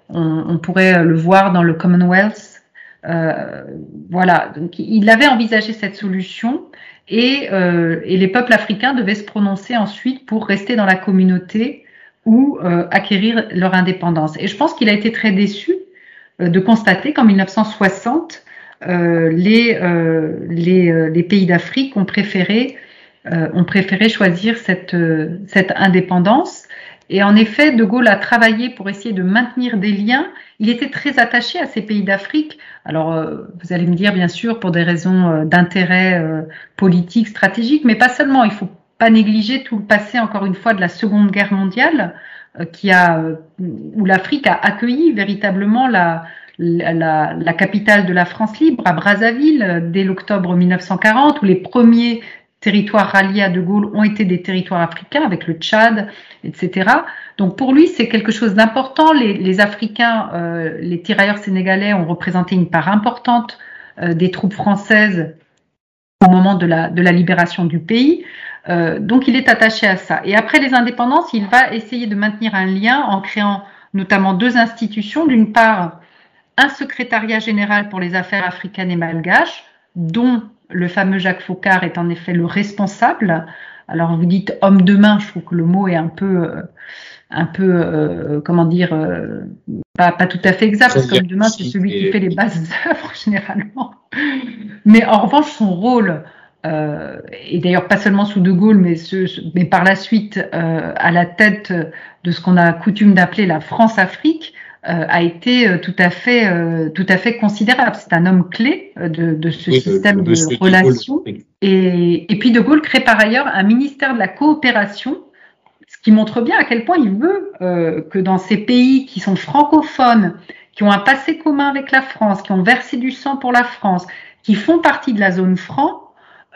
on, pourrait le voir dans le Commonwealth. Euh, voilà, donc il avait envisagé cette solution et, et, les peuples africains devaient se prononcer ensuite pour rester dans la communauté ou acquérir leur indépendance. Et je pense qu'il a été très déçu de constater qu'en 1960, les, les, les, pays d'Afrique ont préféré euh, ont préféré choisir cette, euh, cette indépendance. Et en effet, De Gaulle a travaillé pour essayer de maintenir des liens. Il était très attaché à ces pays d'Afrique. Alors, euh, vous allez me dire, bien sûr, pour des raisons d'intérêt politique, stratégique, mais pas seulement. Il faut pas négliger tout le passé, encore une fois, de la Seconde Guerre mondiale, qui a, où l'Afrique a accueilli véritablement la, la, la, capitale de la France libre, à Brazzaville, dès l'octobre 1940, où les premiers territoires ralliés à De Gaulle ont été des territoires africains avec le Tchad, etc. Donc pour lui, c'est quelque chose d'important. Les, Africains, euh, les tirailleurs sénégalais ont représenté une part importante euh, des troupes françaises au moment de la, de la libération du pays. Euh, donc il est attaché à ça. Et après les indépendances, il va essayer de maintenir un lien en créant notamment deux institutions. D'une part, un secrétariat général pour les affaires africaines et malgaches, dont le fameux Jacques Faucard est en effet le responsable. Alors vous dites homme de main, je trouve que le mot est un peu, euh, un peu, euh, comment dire, euh, pas, pas, tout à fait exact, parce qu'homme de main c'est celui qui fait les bases œuvres généralement. Mais en revanche, son rôle, et d'ailleurs pas seulement sous De Gaulle, mais, ce, mais par la suite à la tête de ce qu'on a coutume d'appeler la France-Afrique, a été euh, tout à fait, euh, tout à fait considérable. C'est un homme clé de, de ce système de, relations. Et, et, puis De Gaulle crée par ailleurs un ministère de la coopération, ce qui montre bien à quel point il veut que dans ces pays qui sont francophones, qui ont un passé commun avec la France, qui ont versé du sang pour la France, qui font partie de la zone franc,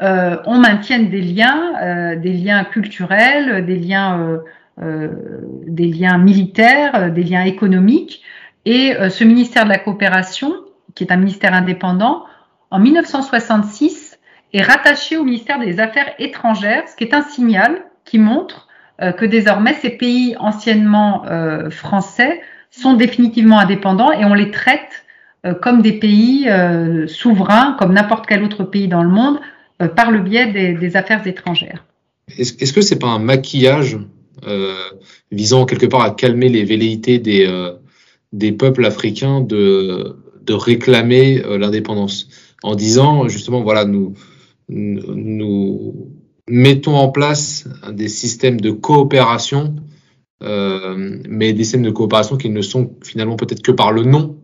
euh, on maintienne des liens, euh, des liens culturels, des liens euh, des liens militaires, euh, des liens économiques. Et euh, ce ministère de la coopération, qui est un ministère indépendant, en 1966, est rattaché au ministère des Affaires étrangères, ce qui est un signal qui montre euh, que désormais ces pays anciennement euh, français sont définitivement indépendants et on les traite euh, comme des pays souverains, comme n'importe quel autre pays dans le monde, par le biais des, affaires étrangères. Est-ce que c'est pas un maquillage visant quelque part à calmer les velléités des, des peuples africains de, réclamer l'indépendance en disant justement voilà nous nous mettons en place des systèmes de coopération, euh, mais des systèmes de coopération qui ne sont finalement peut-être que par le nom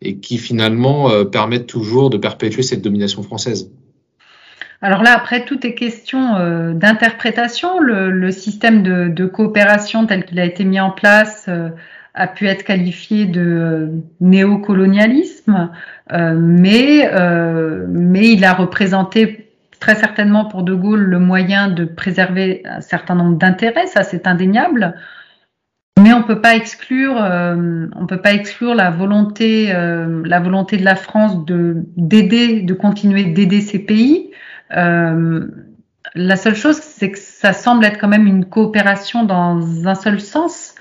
et qui finalement euh, permettent toujours de perpétuer cette domination française. Alors là, après, tout est question euh, d'interprétation. Le, système de, coopération tel qu'il a été mis en place a pu être qualifié de néocolonialisme, mais, mais il a représenté très certainement pour De Gaulle le moyen de préserver un certain nombre d'intérêts, ça c'est indéniable. Mais on peut pas exclure, euh, on peut pas exclure la volonté, euh, la volonté de la France de d'aider, de continuer d'aider ces pays. Euh, la seule chose, c'est que ça semble être quand même une coopération dans un seul sens.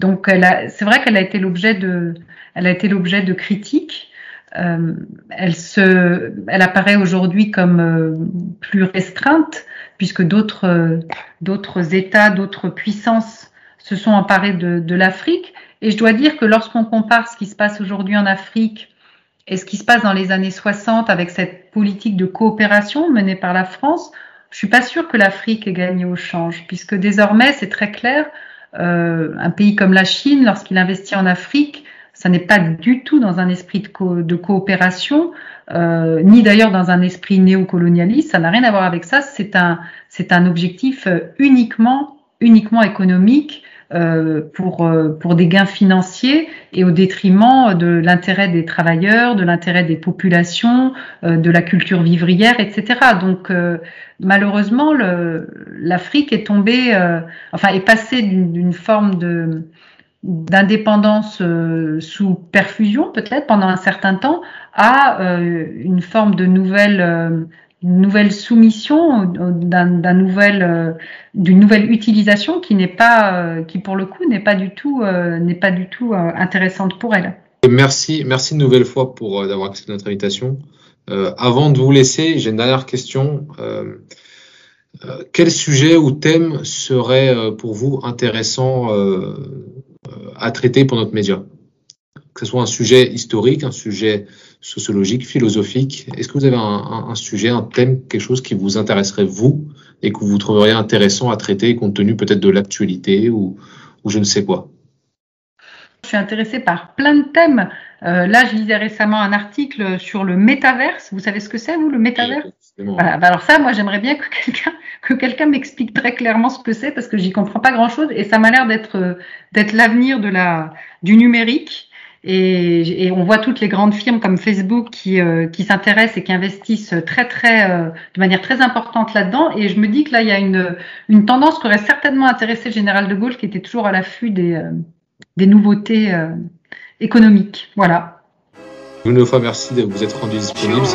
donc, c'est vrai qu'elle a été l'objet de, elle a été l'objet de critiques. Euh, elle, se, elle apparaît aujourd'hui comme euh, plus restreinte puisque d'autres euh, d'autres États, d'autres puissances se sont emparés de, de l'Afrique. Et je dois dire que lorsqu'on compare ce qui se passe aujourd'hui en Afrique et ce qui se passe dans les années 60 avec cette politique de coopération menée par la France, je suis pas sûre que l'Afrique ait gagné au change, puisque désormais c'est très clair, euh, un pays comme la Chine, lorsqu'il investit en Afrique, ça n'est pas du tout dans un esprit de, coopération, euh, ni d'ailleurs dans un esprit néocolonialiste. Ça n'a rien à voir avec ça. C'est un, c'est un objectif euh, uniquement, uniquement économique pour, pour des gains financiers et au détriment de l'intérêt des travailleurs, de l'intérêt des populations, de la culture vivrière, etc. Donc malheureusement, l'Afrique est tombée, enfin est passée d'une forme de d'indépendance euh, sous perfusion peut-être pendant un certain temps à euh, une forme de nouvelle euh, nouvelle soumission d'un nouvel d'une nouvelle utilisation qui n'est pas qui pour le coup n'est pas du tout n'est pas du tout intéressante pour elle. Merci merci une nouvelle fois pour d'avoir accepté notre invitation. avant de vous laisser, j'ai une dernière question. quel sujet ou thème serait pour vous intéressant à traiter pour notre média? Que ce soit un sujet historique, un sujet sociologique, philosophique. Est-ce que vous avez un, sujet, un thème, quelque chose qui vous intéresserait vous et que vous trouveriez intéressant à traiter compte tenu peut-être de l'actualité ou, ou je ne sais quoi? Je suis intéressée par plein de thèmes. Euh, là, je lisais récemment un article sur le métaverse. Vous savez ce que c'est, vous, le métaverse? voilà. Bah, alors ça, moi, j'aimerais bien que quelqu'un que quelqu'un m'explique très clairement ce que c'est parce que j'y comprends pas grand-chose et ça m'a l'air d'être d'être l'avenir de la du numérique. Et, on voit toutes les grandes firmes comme Facebook qui, euh, s'intéressent et qui investissent très très euh, de manière très importante là-dedans. Et je me dis que là il y a une, une tendance qui aurait certainement intéressé le général de Gaulle qui était toujours à l'affût des, euh, des nouveautés économiques. Voilà. Une fois merci de vous être rendu disponible.